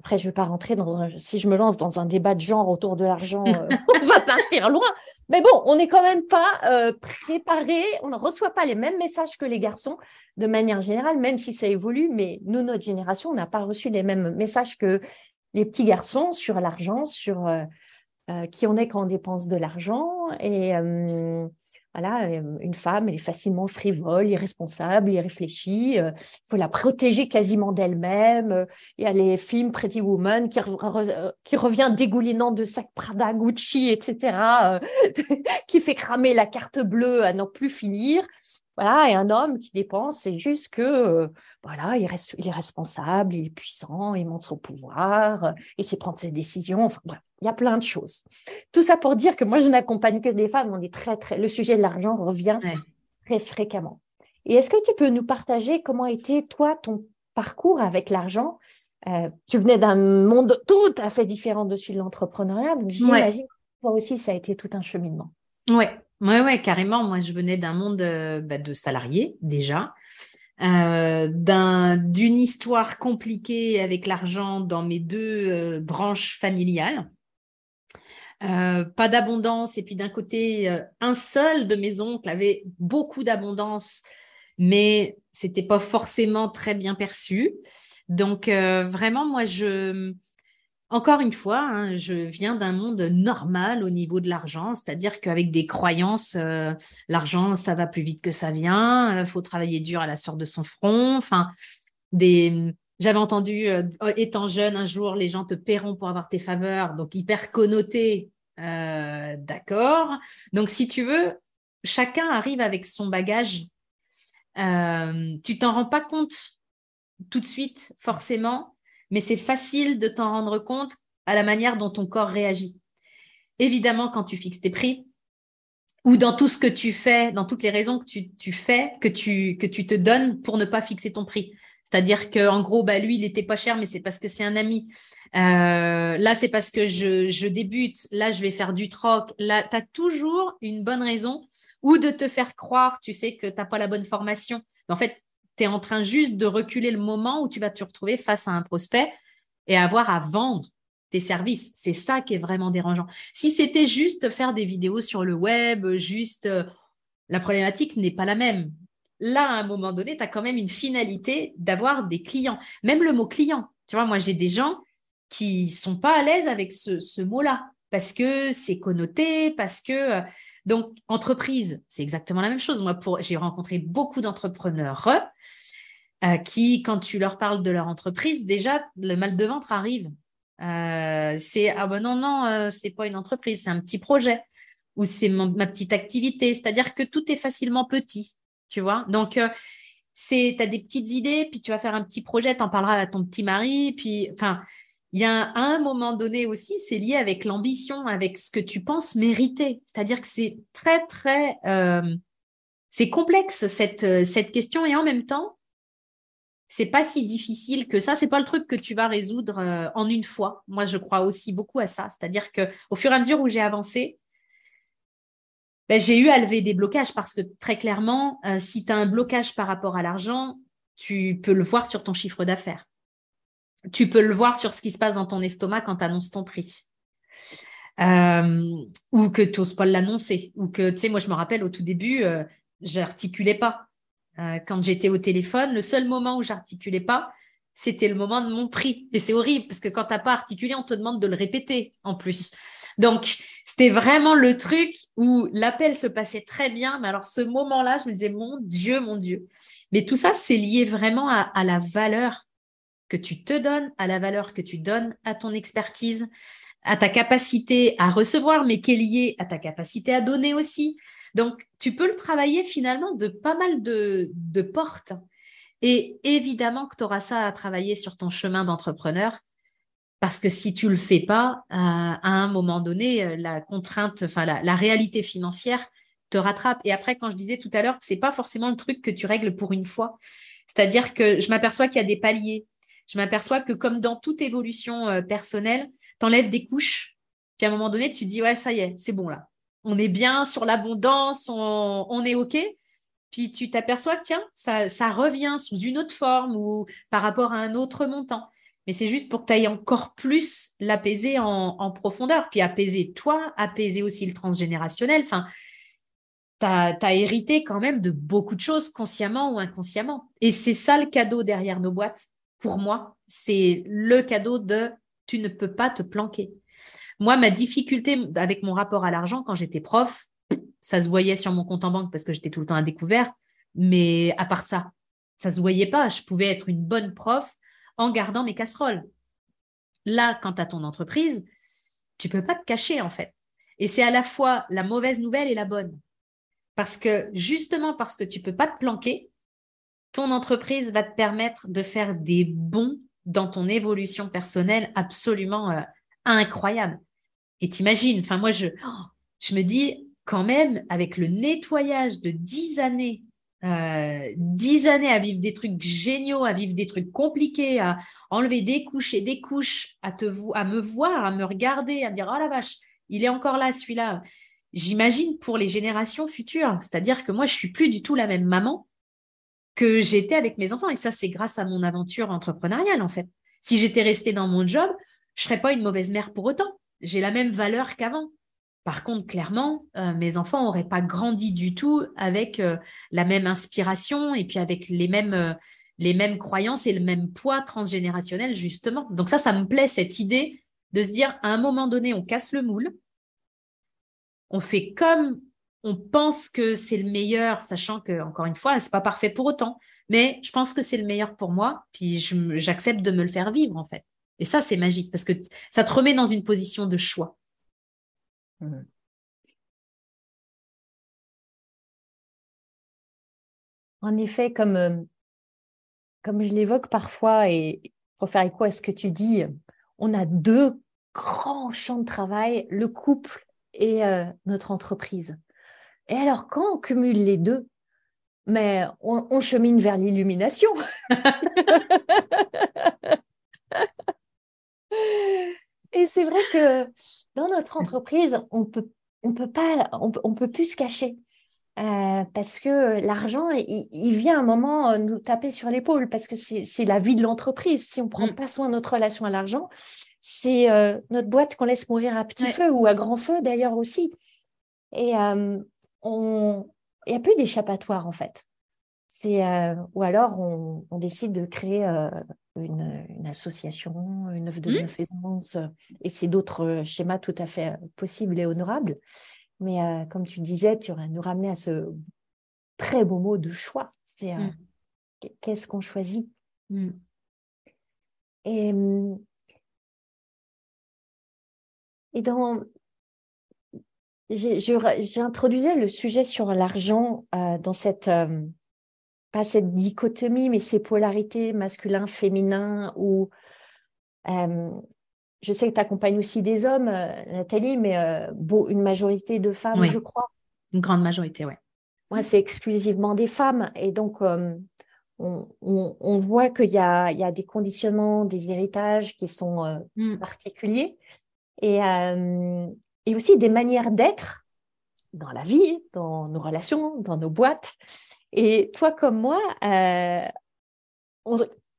après, je ne vais pas rentrer dans un. Si je me lance dans un débat de genre autour de l'argent, euh, on va partir loin. Mais bon, on n'est quand même pas euh, préparé. On ne reçoit pas les mêmes messages que les garçons de manière générale, même si ça évolue. Mais nous, notre génération, on n'a pas reçu les mêmes messages que les petits garçons sur l'argent, sur euh, qui on est quand on dépense de l'argent. Et voilà, euh, une femme, elle est facilement frivole, irresponsable, irréfléchie. Il euh, faut la protéger quasiment d'elle-même. Euh, il y a les films Pretty Woman qui, qui revient dégoulinant de sacs Prada, Gucci, etc., qui fait cramer la carte bleue à n'en plus finir. Voilà, et un homme qui dépense, c'est juste que voilà, il, reste, il est responsable, il est puissant, il monte son pouvoir, il sait prendre ses décisions. Enfin, bref, il y a plein de choses. Tout ça pour dire que moi, je n'accompagne que des femmes. On est très, très, le sujet de l'argent revient très fréquemment. Et est-ce que tu peux nous partager comment était, toi, ton parcours avec l'argent? Euh, Tu venais d'un monde tout à fait différent de celui de l'entrepreneuriat. Donc, j'imagine que toi aussi, ça a été tout un cheminement. Oui, ouais, carrément. Moi, je venais d'un monde euh, bah, de salariés, déjà. Euh, d'une histoire compliquée avec l'argent dans mes deux branches familiales. Euh, pas d'abondance. Et puis d'un côté, euh, un seul de mes oncles avait beaucoup d'abondance, mais c'était pas forcément très bien perçu. Donc euh, vraiment, moi, je, encore une fois, hein, je viens d'un monde normal au niveau de l'argent, c'est-à-dire qu'avec des croyances, l'argent, ça va plus vite que ça vient, il faut travailler dur à la sueur de son front. Enfin, j'avais entendu, étant jeune, un jour, les gens te paieront pour avoir tes faveurs, donc hyper connoté euh, d'accord. Donc, si tu veux, chacun arrive avec son bagage. Euh, tu t'en rends pas compte tout de suite, forcément, mais c'est facile de t'en rendre compte à la manière dont ton corps réagit. Évidemment, quand tu fixes tes prix, ou dans tout ce que tu fais, dans toutes les raisons que tu, fais, que tu, te donnes pour ne pas fixer ton prix. C'est-à-dire qu'en gros, bah, lui, il n'était pas cher, mais c'est parce que c'est un ami. Euh, là, c'est parce que je, débute. Là, je vais faire du troc. Là, tu as toujours une bonne raison ou de te faire croire, tu sais, que tu n'as pas la bonne formation. en fait, tu es en train juste de reculer le moment où tu vas te retrouver face à un prospect et avoir à vendre tes services. C'est ça qui est vraiment dérangeant. Si c'était juste faire des vidéos sur le web, juste... Euh, la problématique n'est pas la même là, à un moment donné, tu as quand même une finalité d'avoir des clients. Même le mot client. Tu vois, moi, j'ai des gens qui sont pas à l'aise avec ce, mot-là parce que c'est connoté, parce que. Euh, donc, entreprise, c'est exactement la même chose. Moi, j'ai rencontré beaucoup d'entrepreneurs euh, qui, quand tu leur parles de leur entreprise, déjà, le mal de ventre arrive. Euh, c'est ah ben non, non, c'est pas une entreprise, c'est un petit projet ou c'est ma petite activité. C'est-à-dire que tout est facilement petit tu vois. Donc, euh, c'est, tu as des petites idées, puis tu vas faire un petit projet, tu en parleras à ton petit mari, puis, enfin, il y a un, moment donné aussi, c'est lié avec l'ambition, avec ce que tu penses mériter. C'est-à-dire que c'est très, très, euh, c'est complexe cette, cette question, et en même temps, c'est pas si difficile que ça. C'est pas le truc que tu vas résoudre euh, en une fois. Moi, je crois aussi beaucoup à ça. C'est-à-dire que au fur et à mesure où j'ai avancé, ben, j'ai eu à lever des blocages parce que très clairement, euh, si tu as un blocage par rapport à l'argent, tu peux le voir sur ton chiffre d'affaires. Tu peux le voir sur ce qui se passe dans ton estomac quand tu annonces ton prix. Euh, ou que tu n'oses pas l'annoncer. Ou que, tu sais, moi, je me rappelle au tout début, euh, j'articulais pas. Euh, quand j'étais au téléphone, le seul moment où j'articulais pas, c'était le moment de mon prix. Et c'est horrible parce que quand tu n'as pas articulé, on te demande de le répéter en plus. Donc, c'était vraiment le truc où l'appel se passait très bien. Mais alors, ce moment-là, je me disais, mon Dieu, mon Dieu. Mais tout ça, c'est lié vraiment à, la valeur que tu te donnes, à la valeur que tu donnes à ton expertise, à ta capacité à recevoir, mais qui est liée à ta capacité à donner aussi. Donc, tu peux le travailler finalement de pas mal de, portes. Et évidemment que tu auras ça à travailler sur ton chemin d'entrepreneur Parce que si tu le fais pas, euh, à un moment donné, la contrainte, enfin la, réalité financière te rattrape. Et après, quand je disais tout à l'heure que c'est pas forcément le truc que tu règles pour une fois, c'est-à-dire que je m'aperçois qu'il y a des paliers. Je m'aperçois que comme dans toute évolution personnelle, tu enlèves des couches. Puis à un moment donné, tu te dis, ouais, ça y est, c'est bon là. On est bien sur l'abondance, on, est OK puis tu t'aperçois que tiens, ça, ça, revient sous une autre forme ou par rapport à un autre montant. Mais c'est juste pour que tu ailles encore plus l'apaiser en, profondeur, puis apaiser toi, apaiser aussi le transgénérationnel. Enfin, tu as, hérité quand même de beaucoup de choses, consciemment ou inconsciemment. Et c'est ça le cadeau derrière nos boîtes. Pour moi, c'est le cadeau de tu ne peux pas te planquer. Moi, ma difficulté avec mon rapport à l'argent quand j'étais prof, ça se voyait sur mon compte en banque parce que j'étais tout le temps à découvert. Mais à part ça, ça se voyait pas. Je pouvais être une bonne prof en gardant mes casseroles. Là, quand tu as ton entreprise, tu peux pas te cacher en fait. Et c'est à la fois la mauvaise nouvelle et la bonne. Parce que justement parce que tu peux pas te planquer, ton entreprise va te permettre de faire des bons dans ton évolution personnelle absolument euh, incroyable. Et t'imagines, enfin moi je, je me dis, quand même, avec le nettoyage de dix années, euh, dix années à vivre des trucs géniaux, à vivre des trucs compliqués, à enlever des couches et des couches, à, te à me voir, à me regarder, à me dire, oh la vache, il est encore là, celui-là. J'imagine pour les générations futures, c'est-à-dire que moi, je suis plus du tout la même maman que j'étais avec mes enfants. Et ça, c'est grâce à mon aventure entrepreneuriale, en fait. Si j'étais restée dans mon job, je serais pas une mauvaise mère pour autant. J'ai la même valeur qu'avant. Par contre, clairement, euh, mes enfants n'auraient pas grandi du tout avec euh, la même inspiration et puis avec les mêmes, euh, les mêmes croyances et le même poids transgénérationnel, justement. Donc ça, ça me plaît, cette idée de se dire, à un moment donné, on casse le moule, on fait comme on pense que c'est le meilleur, sachant que, encore une fois, c'est pas parfait pour autant, mais je pense que c'est le meilleur pour moi, puis j'accepte de me le faire vivre, en fait. Et ça, c'est magique parce que ça te remet dans une position de choix. En effet, comme, euh, comme je l'évoque parfois, et pour faire écho à ce que tu dis, on a deux grands champs de travail, le couple et euh, notre entreprise. Et alors, quand on cumule les deux, mais on chemine vers l'illumination. Et c'est vrai que dans notre entreprise, on peut, on peut pas, on, peut plus se cacher. Euh, parce que l'argent, il, vient un moment euh, nous taper sur l'épaule, parce que c'est la vie de l'entreprise. Si on prend mm. pas soin de notre relation à l'argent, c'est euh, notre boîte qu'on laisse mourir à petit feu ou à grand feu d'ailleurs aussi. Et on, il n'y a plus d'échappatoire en fait. C'est ou alors on, on, décide de créer une, association, une œuvre de mmh. bienfaisance, et c'est d'autres schémas tout à fait possibles et honorables. Mais euh, comme tu disais, tu nous ramener à ce très beau mot de choix. C'est euh, mmh. qu'est-ce qu'on choisit? Mmh. Et, et dans, j'introduisais le sujet sur l'argent euh, dans cette pas cette dichotomie, mais ces polarités masculin-féminin ou euh, je sais que tu accompagnes aussi des hommes, euh, Nathalie, mais euh, une majorité de femmes, je crois. Une grande majorité, oui. Moi, c'est exclusivement des femmes. Et donc, on, voit qu'il y a, y a, des conditionnements, des héritages qui sont mm. particuliers et, et aussi des manières d'être dans la vie, dans nos relations, dans nos boîtes, et toi comme moi, euh,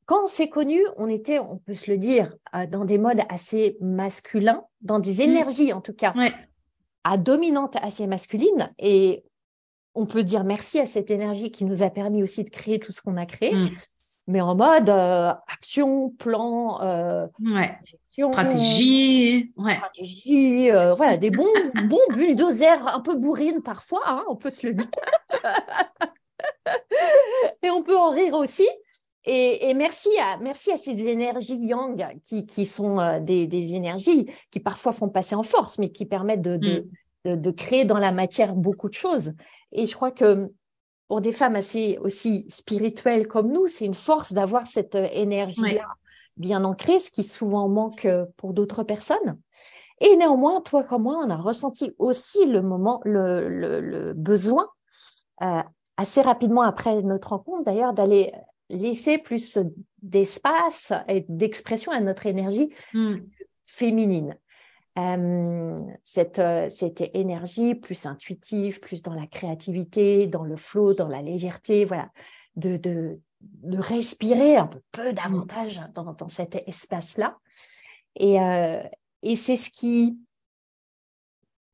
quand on s'est connus, on était, on peut se le dire, euh, dans des modes assez masculins, dans des mmh. énergies en tout cas, à dominante assez masculine. Et on peut dire merci à cette énergie qui nous a permis aussi de créer tout ce qu'on a créé. Mmh. Mais en mode euh, action, plan, stratégie, stratégie, voilà, des bons, bons bulldozers un peu bourrines parfois, hein, on peut se le dire. et on peut en rire aussi. Et, merci, à, merci à ces énergies yang qui, qui sont euh, des, des, énergies qui parfois font passer en force, mais qui permettent de, de, mm. de, créer dans la matière beaucoup de choses. Et je crois que pour des femmes assez aussi spirituelles comme nous, c'est une force d'avoir cette euh, énergie-là bien ancré, ce qui souvent manque pour d'autres personnes. Et néanmoins, toi comme moi, on a ressenti aussi le moment, le, besoin, euh, assez rapidement après notre rencontre d'ailleurs, d'aller laisser plus d'espace et d'expression à notre énergie hmm. féminine. Euh, cette, euh, cette énergie plus intuitive, plus dans la créativité, dans le flow, dans la légèreté, voilà, de, de, de respirer un peu, davantage dans, dans cet espace-là. Et, euh, et c'est ce qui,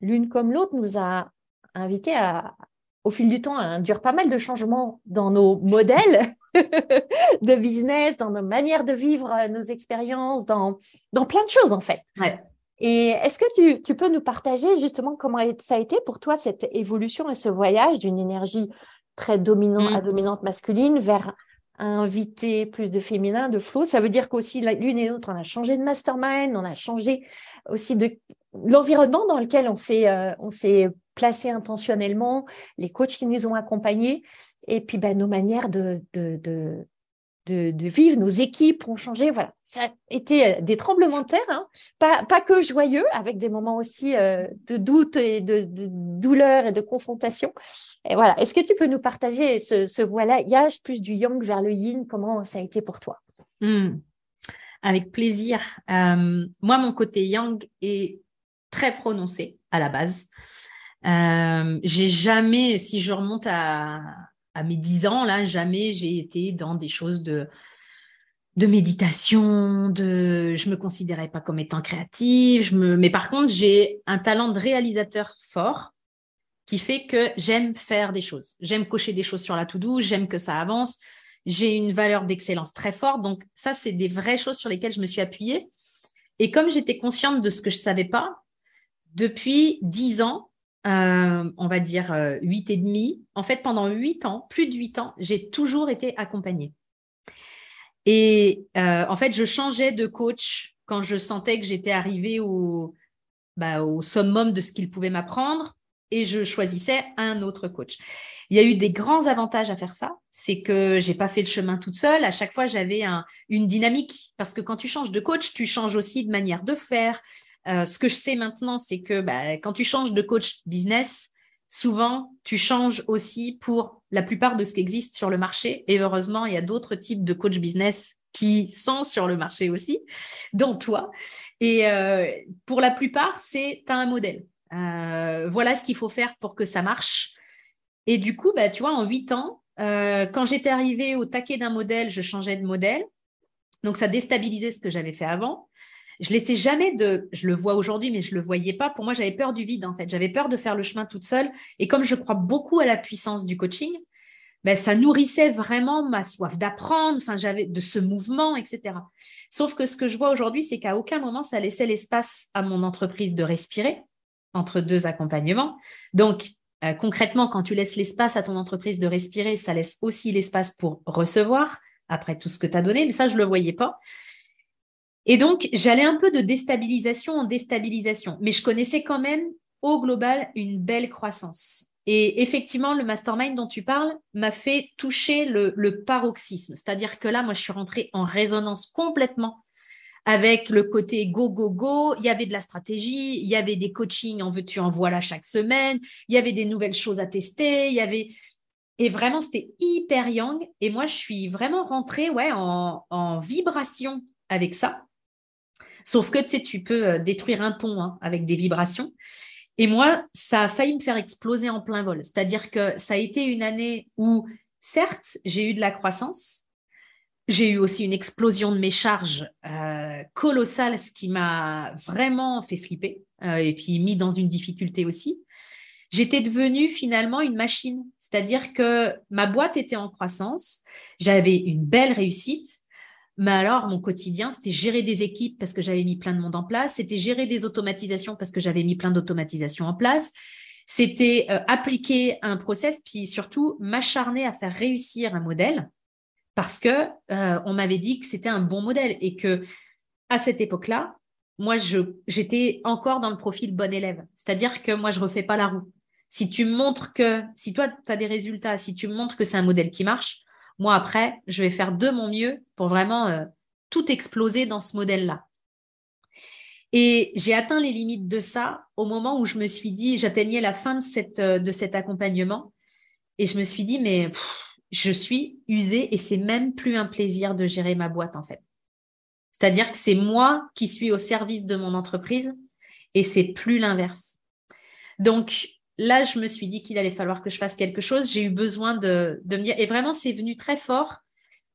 l'une comme l'autre, nous a invité à, au fil du temps, à induire pas mal de changements dans nos modèles de business, dans nos manières de vivre nos expériences, dans, dans plein de choses en fait. Et est-ce que tu, tu, peux nous partager justement comment ça a été pour toi cette évolution et ce voyage d'une énergie très dominante, à mm. dominante masculine vers inviter plus de féminin, de flow? Ça veut dire qu'aussi l'une et l'autre, on a changé de mastermind, on a changé aussi de l'environnement dans lequel on s'est euh, on s'est placé intentionnellement, les coachs qui nous ont accompagnés, et puis ben, nos manières de, de, de, de, vivre, nos équipes ont changé. Voilà, ça a été euh, des tremblements de terre, hein. pas, pas que joyeux, avec des moments aussi euh, de doute et de, douleur et de confrontation. Et voilà, est-ce que tu peux nous partager ce, ce voyage plus du yang vers le yin Comment ça a été pour toi? Hmm. Avec plaisir. Euh, moi, mon côté yang est très prononcé à la base. j'ai jamais, si je remonte à, à mes dix ans, là, jamais j'ai été dans des choses de, de méditation, de, je me considérais pas comme étant créative, je me, mais par contre, j'ai un talent de réalisateur fort qui fait que j'aime faire des choses. J'aime cocher des choses sur la to-do, j'aime que ça avance. J'ai une valeur d'excellence très forte. Donc, ça, c'est des vraies choses sur lesquelles je me suis appuyée. Et comme j'étais consciente de ce que je savais pas, depuis dix ans, euh, on va dire euh, huit et demi. En fait, pendant huit ans, plus de huit ans, j'ai toujours été accompagnée. Et euh, en fait, je changeais de coach quand je sentais que j'étais arrivée au, bah, au summum de ce qu'il pouvait m'apprendre et je choisissais un autre coach. Il y a eu des grands avantages à faire ça, c'est que j'ai pas fait le chemin toute seule. À chaque fois, j'avais une dynamique parce que quand tu changes de coach, tu changes aussi de manière de faire, euh, ce que je sais maintenant, c'est que bah, quand tu changes de coach business, souvent, tu changes aussi pour la plupart de ce qui existe sur le marché. Et heureusement, il y a d'autres types de coach business qui sont sur le marché aussi, dont toi. Et euh, pour la plupart, c'est tu un modèle. Euh, voilà ce qu'il faut faire pour que ça marche. Et du coup, bah, tu vois, en huit ans, quand j'étais arrivée au taquet d'un modèle, je changeais de modèle. Donc, ça déstabilisait ce que j'avais fait avant je laissais jamais de, je le vois aujourd'hui, mais je le voyais pas. Pour moi, j'avais peur du vide, en fait. J'avais peur de faire le chemin toute seule. Et comme je crois beaucoup à la puissance du coaching, ben, ça nourrissait vraiment ma soif d'apprendre, enfin, j'avais de ce mouvement, etc. Sauf que ce que je vois aujourd'hui, c'est qu'à aucun moment, ça laissait l'espace à mon entreprise de respirer entre deux accompagnements. Donc, euh, concrètement, quand tu laisses l'espace à ton entreprise de respirer, ça laisse aussi l'espace pour recevoir après tout ce que tu as donné. Mais ça, je ne le voyais pas. Et donc, j'allais un peu de déstabilisation en déstabilisation, mais je connaissais quand même au global une belle croissance. Et effectivement, le mastermind dont tu parles m'a fait toucher le, paroxysme. C'est-à-dire que là, moi, je suis rentrée en résonance complètement avec le côté go, go, go. Il y avait de la stratégie, il y avait des coachings en veux-tu, en voilà chaque semaine, il y avait des nouvelles choses à tester, il y avait. Et vraiment, c'était hyper young. Et moi, je suis vraiment rentrée ouais, en vibration avec ça. Sauf que tu peux euh, détruire un pont hein, avec des vibrations. Et moi, ça a failli me faire exploser en plein vol. C'est-à-dire que ça a été une année où, certes, j'ai eu de la croissance. J'ai eu aussi une explosion de mes charges euh, colossale, ce qui m'a vraiment fait flipper euh, et puis mis dans une difficulté aussi. J'étais devenue finalement une machine, c'est-à-dire que ma boîte était en croissance, j'avais une belle réussite, mais alors, mon quotidien, c'était gérer des équipes parce que j'avais mis plein de monde en place. C'était gérer des automatisations parce que j'avais mis plein d'automatisations en place. C'était euh, appliquer un process, puis surtout m'acharner à faire réussir un modèle parce que euh, on m'avait dit que c'était un bon modèle et que à cette époque-là, moi, j'étais encore dans le profil bon élève. C'est-à-dire que moi, je refais pas la roue. Si tu montres que, si toi, tu as des résultats, si tu montres que c'est un modèle qui marche, moi, après, je vais faire de mon mieux pour vraiment euh, tout exploser dans ce modèle-là. Et j'ai atteint les limites de ça au moment où je me suis dit, j'atteignais la fin de, euh, de cet accompagnement et je me suis dit, mais je suis usée et c'est même plus un plaisir de gérer ma boîte en fait. C'est-à-dire que c'est moi qui suis au service de mon entreprise et c'est plus l'inverse. Donc là, je me suis dit qu'il allait falloir que je fasse quelque chose. J'ai eu besoin de, de me dire, et vraiment, c'est venu très fort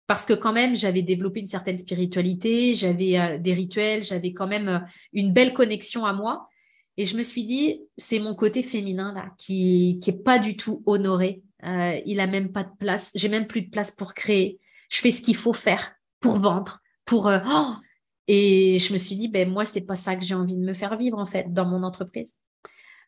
parce que quand même, j'avais développé une certaine spiritualité, j'avais euh, des rituels, j'avais quand même euh, une belle connexion à moi. Et je me suis dit, c'est mon côté féminin là qui qui est pas du tout honoré. Euh, il a même pas de place. J'ai même plus de place pour créer. Je fais ce qu'il faut faire pour vendre, pour oh et je me suis dit, ben moi c'est pas ça que j'ai envie de me faire vivre en fait dans mon entreprise.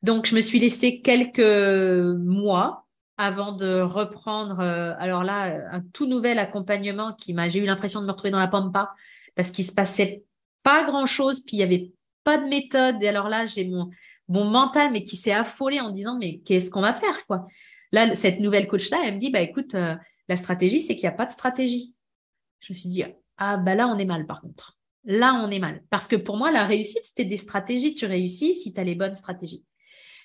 Donc je me suis laissé quelques mois avant de reprendre, euh, alors là, un tout nouvel accompagnement qui m'a, j'ai eu l'impression de me retrouver dans la pampa parce qu'il se passait pas grand chose, puis il y avait pas de méthode. Et alors là, j'ai mon, mon mental, mais qui s'est affolé en disant, mais qu'est-ce qu'on va faire, quoi? Là, cette nouvelle coach-là, elle me dit, bah écoute, euh, la stratégie, c'est qu'il n'y a pas de stratégie. Je me suis dit, ah bah là, on est mal par contre. Là, on est mal. Parce que pour moi, la réussite, c'était des stratégies. Tu réussis si tu as les bonnes stratégies.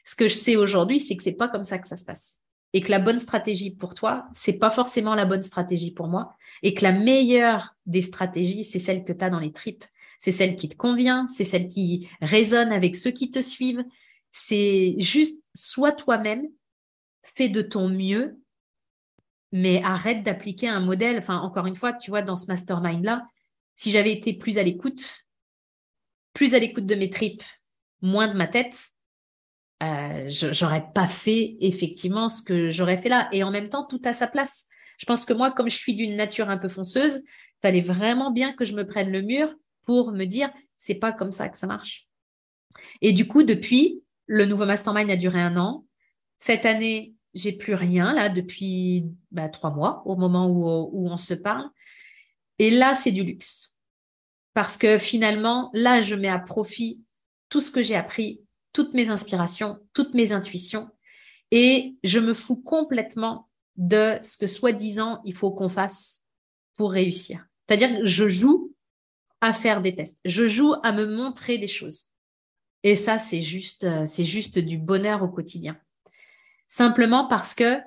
Ce que je sais aujourd'hui, c'est que c'est pas comme ça que ça se passe et que la bonne stratégie pour toi, c'est pas forcément la bonne stratégie pour moi, et que la meilleure des stratégies, c'est celle que tu as dans les tripes, c'est celle qui te convient, c'est celle qui résonne avec ceux qui te suivent. C'est juste sois toi-même, fais de ton mieux, mais arrête d'appliquer un modèle. Enfin, encore une fois, tu vois, dans ce mastermind-là, si j'avais été plus à l'écoute, plus à l'écoute de mes tripes, moins de ma tête, euh, j'aurais pas fait effectivement ce que j'aurais fait là. Et en même temps, tout à sa place. Je pense que moi, comme je suis d'une nature un peu fonceuse, fallait vraiment bien que je me prenne le mur pour me dire, c'est pas comme ça que ça marche. Et du coup, depuis, le nouveau mastermind a duré un an. Cette année, j'ai plus rien là depuis bah, trois mois au moment où, où on se parle. Et là, c'est du luxe. Parce que finalement, là, je mets à profit tout ce que j'ai appris toutes mes inspirations, toutes mes intuitions, et je me fous complètement de ce que soi-disant il faut qu'on fasse pour réussir. C'est-à-dire que je joue à faire des tests, je joue à me montrer des choses. Et ça, c'est juste, euh, c'est juste du bonheur au quotidien. Simplement parce que,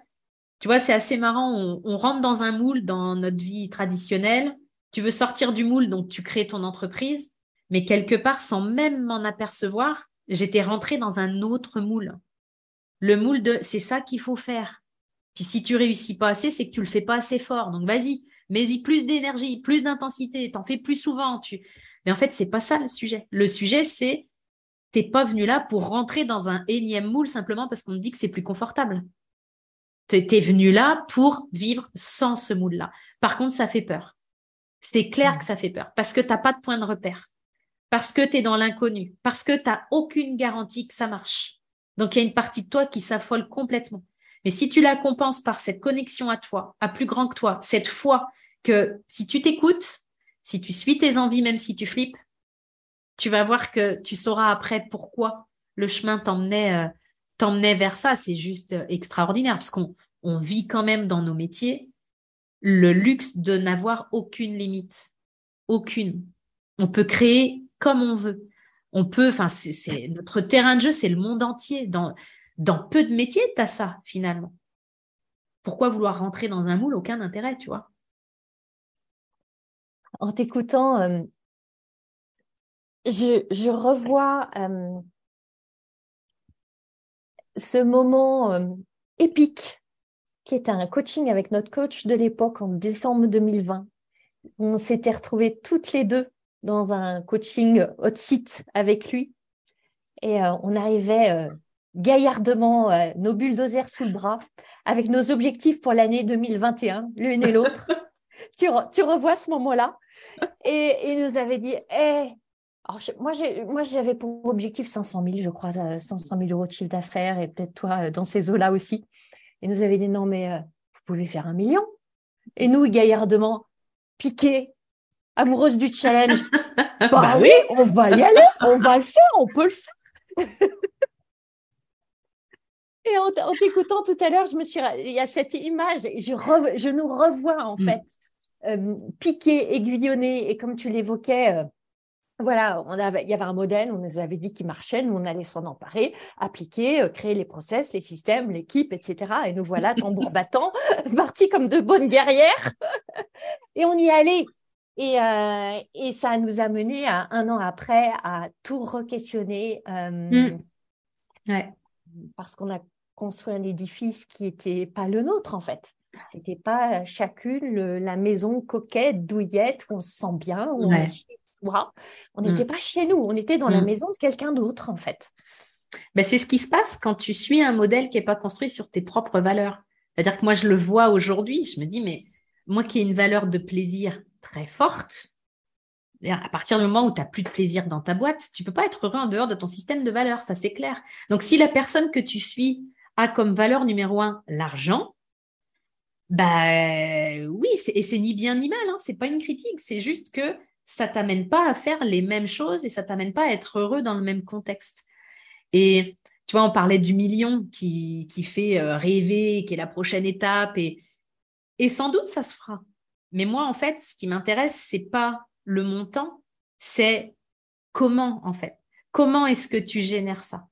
tu vois, c'est assez marrant. On, on, rentre dans un moule dans notre vie traditionnelle. Tu veux sortir du moule, donc tu crées ton entreprise, mais quelque part, sans même m'en apercevoir, j'étais rentrée dans un autre moule. Le moule de c'est ça qu'il faut faire. Puis si tu réussis pas assez, c'est que tu le fais pas assez fort. Donc vas-y, mets-y plus d'énergie, plus d'intensité, t'en fais plus souvent. Tu... Mais en fait, c'est pas ça le sujet. Le sujet, c'est t'es pas venu là pour rentrer dans un énième moule simplement parce qu'on te dit que c'est plus confortable. Tu es venu là pour vivre sans ce moule-là. Par contre, ça fait peur. C'est clair mmh. que ça fait peur parce que t'as pas de point de repère parce que tu es dans l'inconnu, parce que tu n'as aucune garantie que ça marche. Donc, il y a une partie de toi qui s'affole complètement. Mais si tu la compenses par cette connexion à toi, à plus grand que toi, cette foi que si tu t'écoutes, si tu suis tes envies, même si tu flippes, tu vas voir que tu sauras après pourquoi le chemin t'emmenait, euh, t'emmenait vers ça. C'est juste euh, extraordinaire parce qu'on on vit quand même dans nos métiers le luxe de n'avoir aucune limite. Aucune. On peut créer on veut. On peut, enfin, c'est notre terrain de jeu, c'est le monde entier. Dans, peu de métiers, tu as ça finalement. Pourquoi vouloir rentrer dans un moule? Aucun intérêt, tu vois. En t'écoutant, euh, je, revois euh, ce moment euh, épique qui est un coaching avec notre coach de l'époque en décembre 2020. On s'était retrouvés toutes les deux dans un coaching hot site avec lui. Et euh, on arrivait euh, gaillardement, euh, nos bulldozers sous le bras, avec nos objectifs pour l'année 2021, l'une et l'autre. tu, tu, revois ce moment-là. Et il nous avait dit, hey, eh, moi, j'avais pour objectif 500 000, je crois, 500 000 euros de chiffre d'affaires, et peut-être toi dans ces eaux-là aussi. Il nous avait dit, non, mais vous pouvez faire un million. Et nous, gaillardement, piqué, amoureuse du challenge. bah, bah, oui, on va y aller, on va le faire, on peut le faire. et en, t'écoutant tout à l'heure, je me suis, il y a cette image, je, je nous revois en mm. fait piqué, aiguillonné, et comme tu l'évoquais, voilà, on avait, il y avait un modèle, on nous avait dit qu'il marchait, nous on allait s'en emparer, appliquer, créer les process, les systèmes, l'équipe, etc. Et nous voilà, tambour battant, partis comme de bonnes guerrières, et on y allait. Et, euh, et, ça nous a mené à, un an après à tout re-questionner. Euh, mmh. Parce qu'on a construit un édifice qui n'était pas le nôtre, en fait. C'était pas chacune la maison coquette, douillette, où on se sent bien, où on n'était mmh. pas chez nous, on était dans la mmh. maison de quelqu'un d'autre, en fait. Ben, c'est ce qui se passe quand tu suis un modèle qui n'est pas construit sur tes propres valeurs. C'est-à-dire que moi, je le vois aujourd'hui, je me dis, mais moi qui ai une valeur de plaisir, très forte, à partir du moment où tu n'as plus de plaisir dans ta boîte, tu peux pas être heureux en dehors de ton système de valeurs, ça c'est clair. Donc si la personne que tu suis a comme valeur numéro un l'argent, bah oui, et c'est ni bien ni mal, hein, c'est pas une critique, c'est juste que ça t'amène pas à faire les mêmes choses et ça t'amène pas à être heureux dans le même contexte. Et tu vois, on parlait du million qui, qui fait euh, rêver, qui est la prochaine étape, et, et sans doute ça se fera. Mais moi, en fait, ce qui m'intéresse, c'est pas le montant, c'est comment, en fait. Comment est-ce que tu génères ça?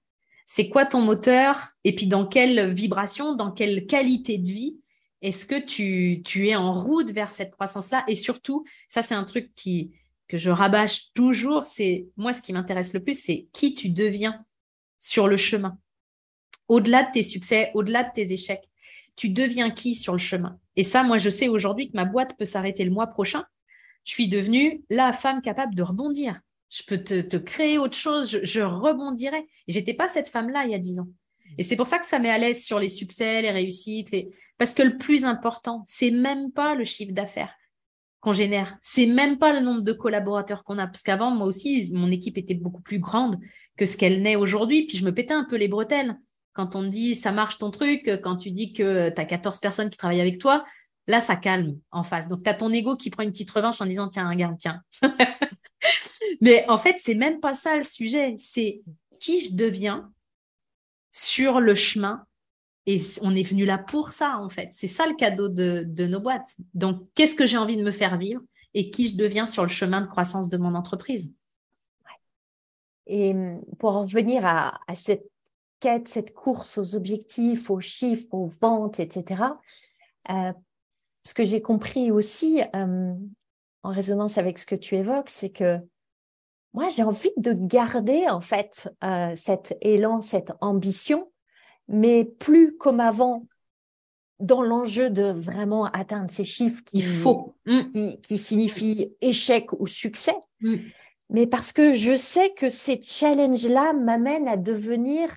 C'est quoi ton moteur? Et puis, dans quelle vibration, dans quelle qualité de vie est-ce que tu, tu es en route vers cette croissance-là? Et surtout, ça, c'est un truc que je rabâche toujours. C'est moi, ce qui m'intéresse le plus, c'est qui tu deviens sur le chemin. Au-delà de tes succès, au-delà de tes échecs, tu deviens qui sur le chemin? Et ça, moi, je sais aujourd'hui que ma boîte peut s'arrêter le mois prochain. Je suis devenue la femme capable de rebondir. Je peux te, créer autre chose, je, rebondirai. Et j'étais pas cette femme-là il y a dix ans. Et c'est pour ça que ça met à l'aise sur les succès, les réussites, parce que le plus important, c'est même pas le chiffre d'affaires qu'on génère, c'est même pas le nombre de collaborateurs qu'on a, parce qu'avant, moi aussi, mon équipe était beaucoup plus grande que ce qu'elle n'est aujourd'hui, puis je me pétais un peu les bretelles. Quand on dit ça marche ton truc, quand tu dis que tu as 14 personnes qui travaillent avec toi, là, ça calme en face. Donc, tu as ton ego qui prend une petite revanche en disant tiens, regarde, tiens. Mais en fait, c'est même pas ça le sujet. C'est qui je deviens sur le chemin. Et on est venu là pour ça, en fait. C'est ça le cadeau de, nos boîtes. Donc, qu'est-ce que j'ai envie de me faire vivre et qui je deviens sur le chemin de croissance de mon entreprise? Et hum, pour revenir à cette cette course aux objectifs, aux chiffres, aux ventes, etc. Euh, ce que j'ai compris aussi, euh, en résonance avec ce que tu évoques, c'est que moi, j'ai envie de garder en fait euh, cet élan, cette ambition, mais plus comme avant, dans l'enjeu de vraiment atteindre ces chiffres qui, faut. Mm. qui, signifient échec ou succès. Mm. Mais parce que je sais que ces challenges-là m'amènent à devenir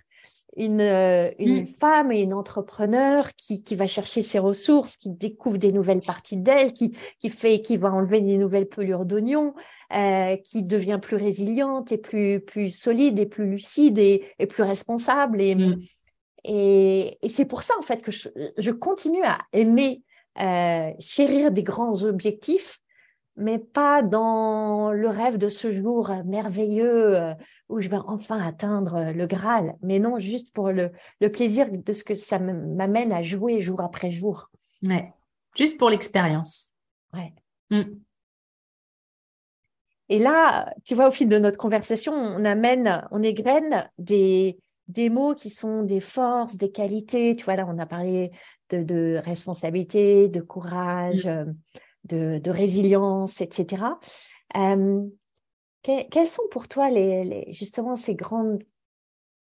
une, euh, une mm. femme et une entrepreneur qui, qui, va chercher ses ressources, qui découvre des nouvelles parties d'elle, qui, qui fait, qui va enlever des nouvelles pelures d'oignon, euh, qui devient plus résiliente et plus, plus solide et plus lucide et, et plus responsable. Et, mm. et, et c'est pour ça, en fait, que je, je continue à aimer euh, chérir des grands objectifs mais pas dans le rêve de ce jour merveilleux euh, où je vais enfin atteindre le Graal, mais non, juste pour le, plaisir de ce que ça m'amène à jouer jour après jour. Ouais, juste pour l'expérience. Ouais. Mm. Et là, tu vois, au fil de notre conversation, on amène, on égrène des, des mots qui sont des forces, des qualités. Tu vois, là, on a parlé de, responsabilité, de courage. Mm. De, résilience, etc. Euh, quelles sont pour toi justement ces grandes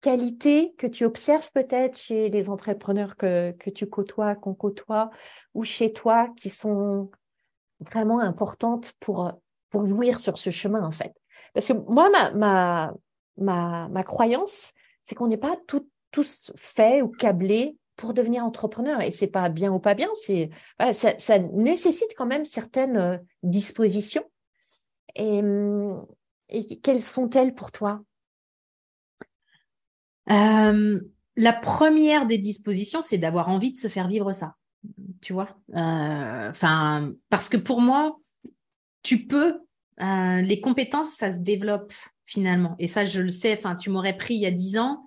qualités que tu observes peut-être chez les entrepreneurs que, tu côtoies, qu'on côtoie, ou chez toi qui sont vraiment importantes pour, pour jouir sur ce chemin en fait? Parce que moi, ma, ma, ma, croyance, c'est qu'on n'est pas tous faits ou câblés pour devenir entrepreneur. Et c'est pas bien ou pas bien, c'est ça, nécessite quand même certaines euh, dispositions. Et, hum, et quelles sont-elles pour toi? Euh, La première des dispositions, c'est d'avoir envie de se faire vivre ça. Tu vois? Euh, Enfin, parce que pour moi, tu peux. les compétences, ça se développe finalement. Et ça, je le sais. Enfin, tu m'aurais pris il y a dix ans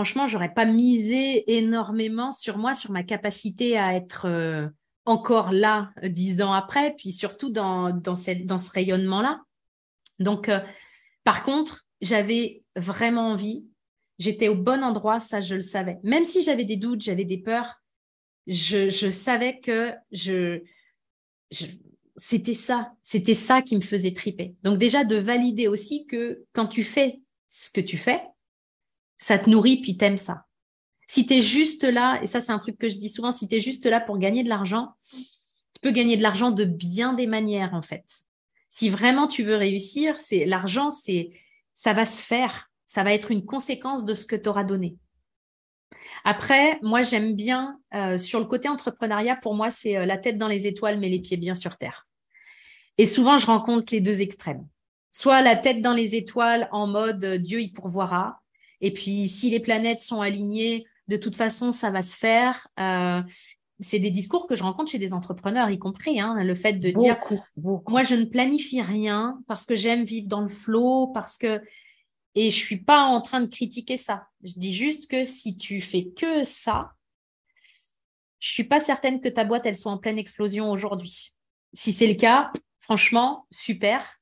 franchement, j'aurais pas misé énormément sur moi, sur ma capacité à être euh, encore là dix ans après, puis surtout dans, dans, cette, dans ce rayonnement-là. Donc, euh, par contre, j'avais vraiment envie, j'étais au bon endroit, ça je le savais. Même si j'avais des doutes, j'avais des peurs, je, savais que je c'était ça, c'était ça qui me faisait triper. Donc déjà de valider aussi que quand tu fais ce que tu fais, ça te nourrit puis t'aimes ça. Si tu es juste là, et ça c'est un truc que je dis souvent, si tu es juste là pour gagner de l'argent, tu peux gagner de l'argent de bien des manières en fait. Si vraiment tu veux réussir, c'est l'argent, c'est ça va se faire, ça va être une conséquence de ce que tu auras donné. Après, moi j'aime bien euh, sur le côté entrepreneuriat, pour moi c'est euh, la tête dans les étoiles mais les pieds bien sur terre. Et souvent je rencontre les deux extrêmes. Soit la tête dans les étoiles en mode euh, Dieu y pourvoira, et puis si les planètes sont alignées, de toute façon, ça va se faire. Euh, c'est des discours que je rencontre chez des entrepreneurs, y compris, hein, le fait de dire moi je ne planifie rien parce que j'aime vivre dans le flot, parce que et je suis pas en train de critiquer ça. Je dis juste que si tu fais que ça, je suis pas certaine que ta boîte elle soit en pleine explosion aujourd'hui. Si c'est le cas, franchement, super.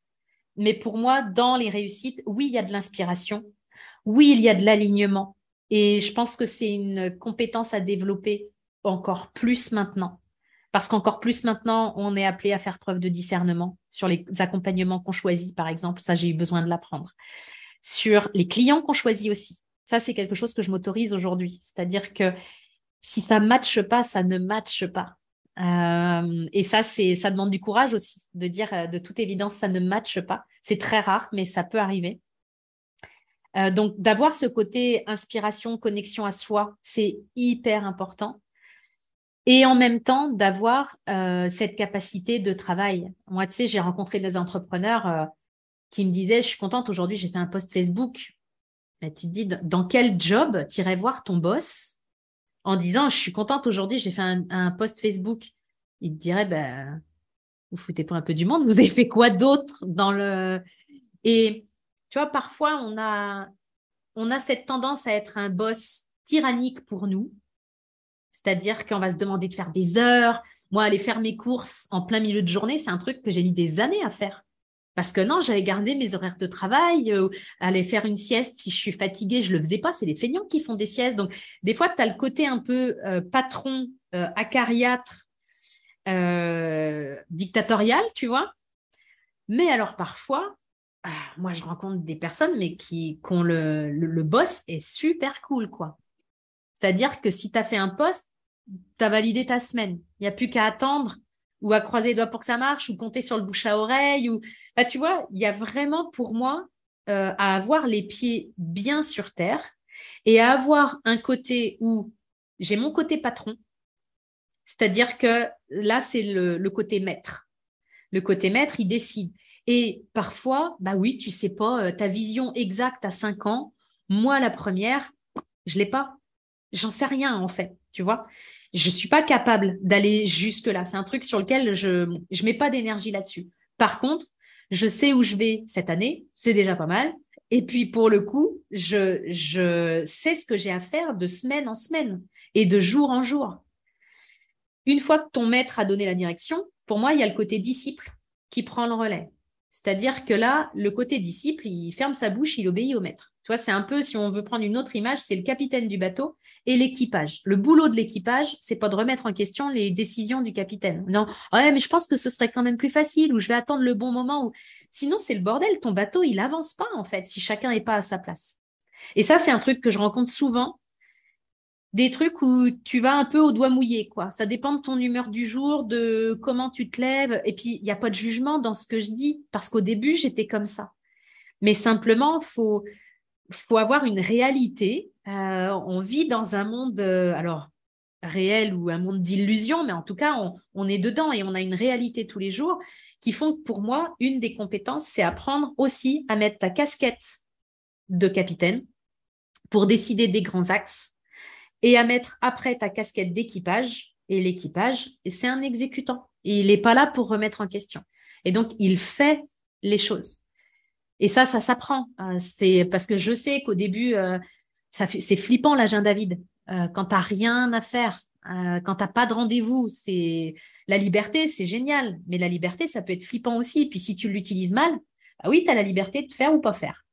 Mais pour moi, dans les réussites, oui, il y a de l'inspiration. Oui, il y a de l'alignement. Et je pense que c'est une compétence à développer encore plus maintenant. Parce qu'encore plus maintenant, on est appelé à faire preuve de discernement sur les accompagnements qu'on choisit, par exemple. Ça, j'ai eu besoin de l'apprendre. Sur les clients qu'on choisit aussi. Ça, c'est quelque chose que je m'autorise aujourd'hui. C'est-à-dire que si ça ne matche pas, ça ne matche pas. Euh, et ça, c'est, ça demande du courage aussi de dire euh, de toute évidence, ça ne matche pas. C'est très rare, mais ça peut arriver. Euh, donc, d'avoir ce côté inspiration, connexion à soi, c'est hyper important. Et en même temps, d'avoir euh, cette capacité de travail. Moi, tu sais, j'ai rencontré des entrepreneurs euh, qui me disaient, je suis contente aujourd'hui, j'ai fait un post Facebook. Mais tu te dis, dans quel job tu irais voir ton boss en disant, je suis contente aujourd'hui, j'ai fait un, post Facebook? Il te dirait, ben, vous foutez pas un peu du monde, vous avez fait quoi d'autre dans le... Et tu vois, parfois, on a, on cette tendance à être un boss tyrannique pour nous. C'est-à-dire qu'on va se demander de faire des heures. Moi, aller faire mes courses en plein milieu de journée, c'est un truc que j'ai mis des années à faire. Parce que non, j'avais gardé mes horaires de travail, euh, aller faire une sieste si je suis fatiguée, je le faisais pas. C'est les feignants qui font des siestes. Donc, des fois, tu as le côté un peu euh, patron, euh, acariâtre, dictatorial, tu vois. Mais alors, parfois, moi, je rencontre des personnes, mais qui, ont le, le, boss est super cool, quoi. C'est-à-dire que si tu as fait un poste, tu as validé ta semaine. Il n'y a plus qu'à attendre ou à croiser les doigts pour que ça marche ou compter sur le bouche à oreille. Ou... Bah, tu vois, il y a vraiment pour moi euh, à avoir les pieds bien sur terre et à avoir un côté où j'ai mon côté patron, c'est-à-dire que là, c'est le côté maître. Le côté maître, il décide. Et parfois, bah oui, tu sais pas, euh, ta vision exacte à 5 ans, moi, la première, je l'ai pas. J'en sais rien, en fait, tu vois. Je suis pas capable d'aller jusque-là. C'est un truc sur lequel je ne mets pas d'énergie là-dessus. Par contre, je sais où je vais cette année, c'est déjà pas mal. Et puis, pour le coup, je, je sais ce que j'ai à faire de semaine en semaine et de jour en jour. Une fois que ton maître a donné la direction, pour moi, il y a le côté disciple qui prend le relais. C'est-à-dire que là, le côté disciple, il ferme sa bouche, il obéit au maître. Tu vois, c'est un peu, si on veut prendre une autre image, c'est le capitaine du bateau et l'équipage. Le boulot de l'équipage, c'est pas de remettre en question les décisions du capitaine. Non, ouais, mais je pense que ce serait quand même plus facile ou je vais attendre le bon moment. Ou... Sinon, c'est le bordel. Ton bateau, il avance pas, en fait, si chacun n'est pas à sa place. Et ça, c'est un truc que je rencontre souvent des trucs où tu vas un peu au doigt mouillé, quoi. Ça dépend de ton humeur du jour, de comment tu te lèves. Et puis, il n'y a pas de jugement dans ce que je dis, parce qu'au début, j'étais comme ça. Mais simplement, faut faut avoir une réalité. Euh, on vit dans un monde, euh, alors réel ou un monde d'illusion, mais en tout cas, on, on, est dedans et on a une réalité tous les jours qui font que pour moi, une des compétences, c'est apprendre aussi à mettre ta casquette de capitaine pour décider des grands axes et à mettre après ta casquette d'équipage. Et l'équipage, c'est un exécutant. Il n'est pas là pour remettre en question. Et donc, il fait les choses. Et ça, ça s'apprend. Euh, c'est parce que je sais qu'au début, euh, c'est flippant l'agenda vide. Euh, quand tu n'as rien à faire, quand tu n'as pas de rendez-vous, c'est la liberté, c'est génial. Mais la liberté, ça peut être flippant aussi. Puis si tu l'utilises mal, bah oui, tu as la liberté de faire ou pas faire.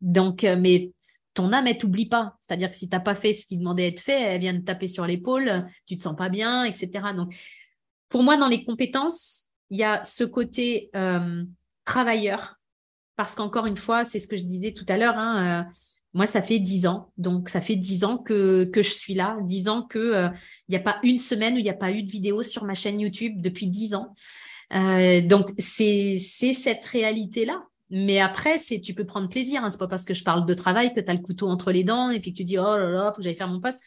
Donc, mais ton âme, elle t'oublie pas. C'est-à-dire que si tu n'as pas fait ce qui demandait d'être fait, elle vient de taper sur l'épaule, tu te sens pas bien, etc. Donc, pour moi, dans les compétences, il y a ce côté euh, travailleur. Parce qu'encore une fois, c'est ce que je disais tout à l'heure, hein, moi, ça fait dix ans. Donc, ça fait dix ans que, que je suis là. Dix ans qu'il euh, n'y a pas une semaine où il n'y a pas eu de vidéo sur ma chaîne YouTube depuis dix ans. Euh, donc, c'est cette réalité-là. Mais après, c'est tu peux prendre plaisir. Hein. C'est pas parce que je parle de travail que tu as le couteau entre les dents et puis que tu dis, oh là là, faut que j'aille faire mon poste.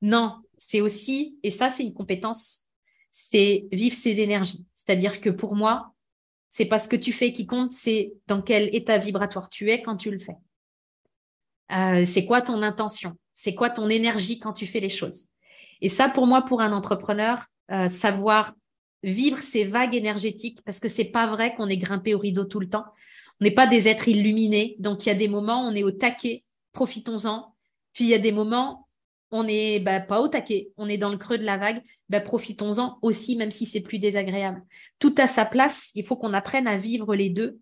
Non, c'est aussi, et ça, c'est une compétence, c'est vivre ses énergies. C'est-à-dire que pour moi, c'est pas ce que tu fais qui compte, c'est dans quel état vibratoire tu es quand tu le fais. Euh, c'est quoi ton intention? C'est quoi ton énergie quand tu fais les choses? Et ça, pour moi, pour un entrepreneur, euh, savoir vivre ces vagues énergétiques, parce que c'est pas vrai qu'on est grimpé au rideau tout le temps. On n'est pas des êtres illuminés. Donc, il y a des moments, on est au taquet, profitons-en. Puis, il y a des moments, on n'est bah, pas au taquet, on est dans le creux de la vague. Bah, profitons-en aussi, même si c'est plus désagréable. Tout à sa place, il faut qu'on apprenne à vivre les deux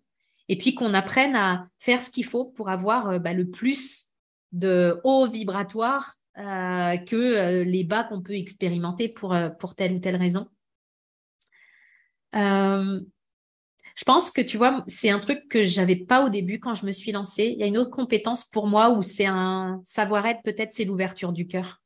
et puis qu'on apprenne à faire ce qu'il faut pour avoir euh, bah, le plus de hauts vibratoires euh, que euh, les bas qu'on peut expérimenter pour telle ou telle raison. Je pense que tu vois, c'est un truc que j'avais pas au début quand je me suis lancée. Il y a une autre compétence pour moi où c'est un savoir-être, peut-être c'est l'ouverture du cœur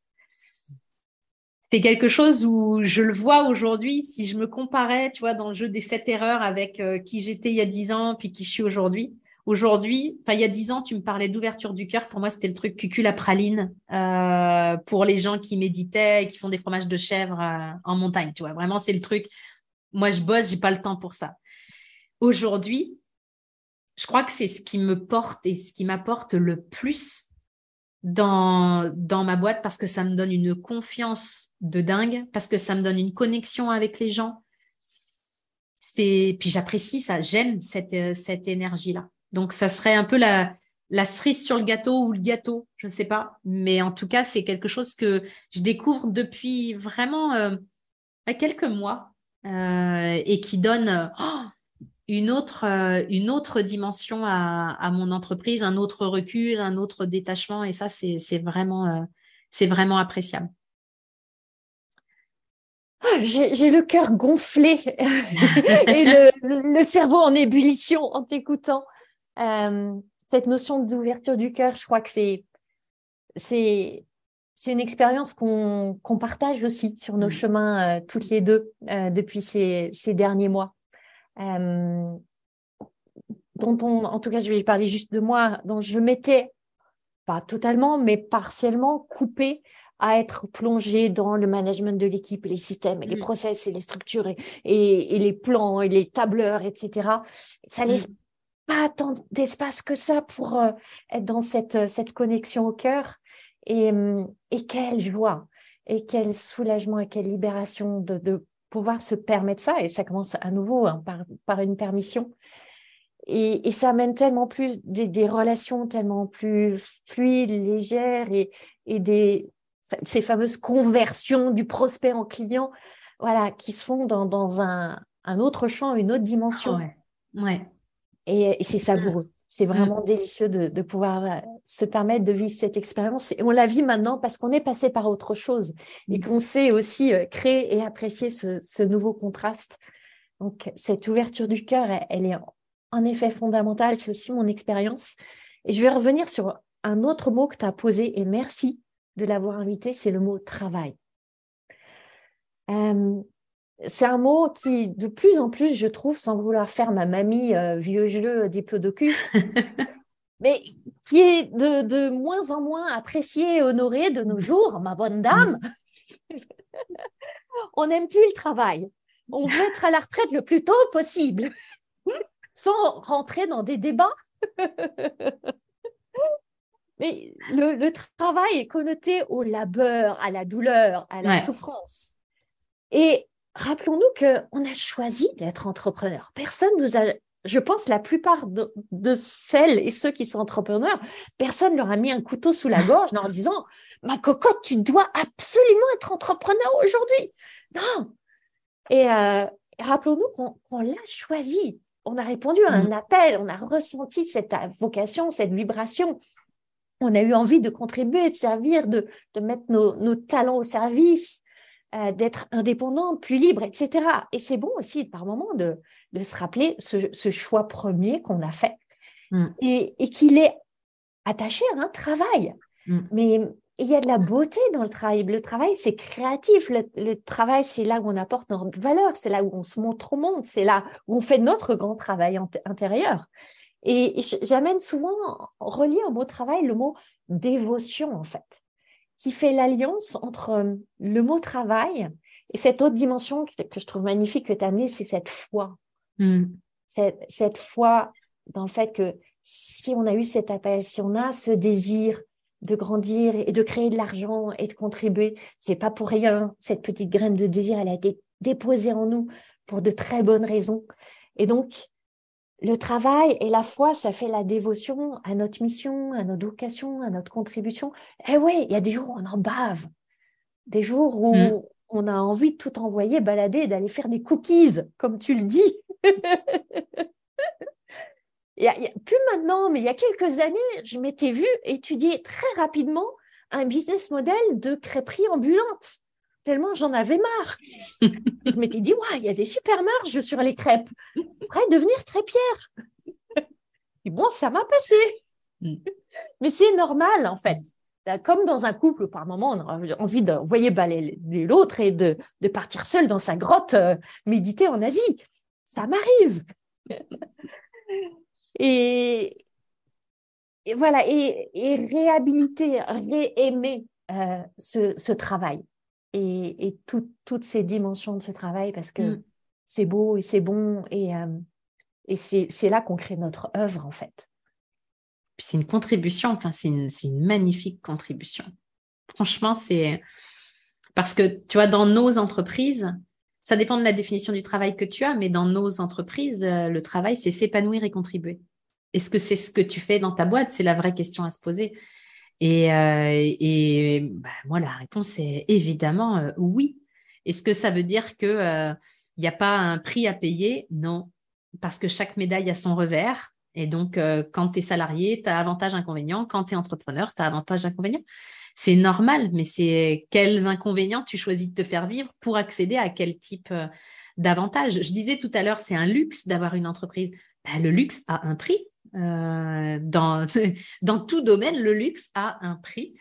c'est quelque chose où je le vois aujourd'hui. Si je me comparais, tu vois, dans le jeu des sept erreurs avec euh, qui j'étais il y a dix ans, puis qui je suis aujourd'hui. Aujourd'hui, enfin il y a dix ans, tu me parlais d'ouverture du cœur. Pour moi, c'était le truc cucul la praline euh, pour les gens qui méditaient et qui font des fromages de chèvre euh, en montagne. Tu vois, vraiment, c'est le truc. Moi, je bosse, j'ai pas le temps pour ça. Aujourd'hui, je crois que c'est ce qui me porte et ce qui m'apporte le plus dans, dans ma boîte parce que ça me donne une confiance de dingue, parce que ça me donne une connexion avec les gens. C'est puis j'apprécie ça, j'aime cette, euh, cette énergie-là. Donc ça serait un peu la, la cerise sur le gâteau ou le gâteau, je ne sais pas. Mais en tout cas, c'est quelque chose que je découvre depuis vraiment euh, quelques mois euh, et qui donne oh, une autre, euh, une autre dimension à, mon entreprise, un autre recul, un autre détachement. Et ça, c'est vraiment, euh, c'est vraiment appréciable. Ah, j'ai le cœur gonflé et le, cerveau en ébullition en t'écoutant. Euh, cette notion d'ouverture du cœur, je crois que c'est c'est c'est une expérience qu'on partage aussi sur nos mmh. chemins toutes les deux depuis ces, ces derniers mois. Euh, dont on, en tout cas, je vais parler juste de moi, dont je m'étais pas totalement, mais partiellement coupée à être plongée dans le management de l'équipe, les systèmes, et les mm. process et les structures et, les plans et les tableurs, etc. Ça mm. laisse pas tant d'espace que ça pour euh, être dans cette, cette connexion au cœur. Et, et quelle joie et quel soulagement et quelle libération de, de pouvoir se permettre ça, et ça commence à nouveau hein, par, une permission. Et, ça amène tellement plus des, relations tellement plus fluides, légères, et, et des, ces fameuses conversions du prospect en client, voilà, qui se font dans, dans un, un autre champ, une autre dimension. Ouais. ouais. Et, et c'est savoureux. C'est mm. vraiment délicieux de, pouvoir euh, se permettre de vivre cette expérience. Et on la vit maintenant parce qu'on est passé par autre chose et mm. qu'on sait aussi euh, créer et apprécier ce, nouveau contraste. Donc, cette ouverture du cœur, elle, est en effet fondamentale. C'est aussi mon expérience. Et je vais revenir sur un autre mot que tu as posé et merci de l'avoir invité, c'est le mot travail. Euh, c'est un mot qui, de plus en plus, je trouve, sans vouloir faire ma mamie euh, vieux jeu diplodocus, mais qui est de, moins en moins apprécié et honoré de nos jours, ma bonne dame. On n'aime plus le travail. On veut être à la retraite le plus tôt possible, sans rentrer dans des débats. Mais le, travail est connoté au labeur, à la douleur, à la souffrance. Et rappelons-nous qu'on a choisi d'être entrepreneur. Personne ne nous a je pense la plupart de, celles et ceux qui sont entrepreneurs, personne leur a mis un couteau sous la gorge en leur disant Ma cocotte, tu dois absolument être entrepreneur aujourd'hui. Non. Et euh, rappelons-nous qu'on l'a choisi. On a répondu à un mm. appel, on a ressenti cette vocation, cette vibration. On a eu envie de contribuer, de servir, de, mettre nos talents au service. Euh, d'être indépendante, plus libre, etc. Et c'est bon aussi par moment de, de se rappeler ce, choix premier qu'on a fait mm. et, et qu'il est attaché à un travail. Mm. Mais il y a de la beauté dans le travail. Le travail, c'est créatif. Le, travail, c'est là où on apporte notre valeur, c'est là où on se montre au monde, c'est là où on fait notre grand travail intérieur. Et j'amène souvent, relié au mot travail, le mot dévotion, en fait qui fait l'alliance entre euh, le mot travail et cette autre dimension que, je trouve magnifique que tu as amenée, c'est cette foi. Hmm. Cette, cette, foi dans le fait que si on a eu cet appel, si on a ce désir de grandir et de créer de l'argent et de contribuer, c'est pas pour rien. Cette petite graine de désir, elle a été déposée en nous pour de très bonnes raisons. Et donc, le travail et la foi, ça fait la dévotion à notre mission, à notre vocation, à notre contribution. Eh oui, il y a des jours où on en bave, des jours où mm. on a envie de tout envoyer balader, d'aller faire des cookies, comme tu le dis. il y a, plus maintenant, mais il y a quelques années, je m'étais vue étudier très rapidement un business model de crêperie ambulante tellement j'en avais marre. je m'étais dit, ouais, il y a des super marges sur les crêpes. Prêt à devenir crêpière. Et bon, ça m'a passé. Mais c'est normal, en fait. Comme dans un couple, par moment, on a envie d'envoyer balayer l'autre et de, partir seul dans sa grotte euh, méditer en Asie. Ça m'arrive. et, voilà, et, réhabiliter, réaimer euh, ce travail et, toutes ces dimensions de ce travail parce que mm. c'est beau et c'est bon et, euh, et c'est là qu'on crée notre œuvre en fait. C'est une contribution, enfin c'est une, une, magnifique contribution. Franchement, c'est parce que tu vois, dans nos entreprises, ça dépend de la définition du travail que tu as, mais dans nos entreprises, euh, le travail, c'est s'épanouir et contribuer. Est-ce que c'est ce que tu fais dans ta boîte? C'est la vraie question à se poser. Et, euh, bah, moi, la réponse est évidemment euh, oui. Est-ce que ça veut dire qu'il euh, n'y a pas un prix à payer? Non, parce que chaque médaille a son revers. Et donc, quand tu es salarié, tu as avantage, inconvénient. Quand tu es entrepreneur, tu as avantage, inconvénient. C'est normal, mais c'est quels inconvénients tu choisis de te faire vivre pour accéder à quel type d'avantage? Je disais tout à l'heure, c'est un luxe d'avoir une entreprise. Bah, le luxe a un prix. Euh, dans, tout domaine, le luxe a un prix.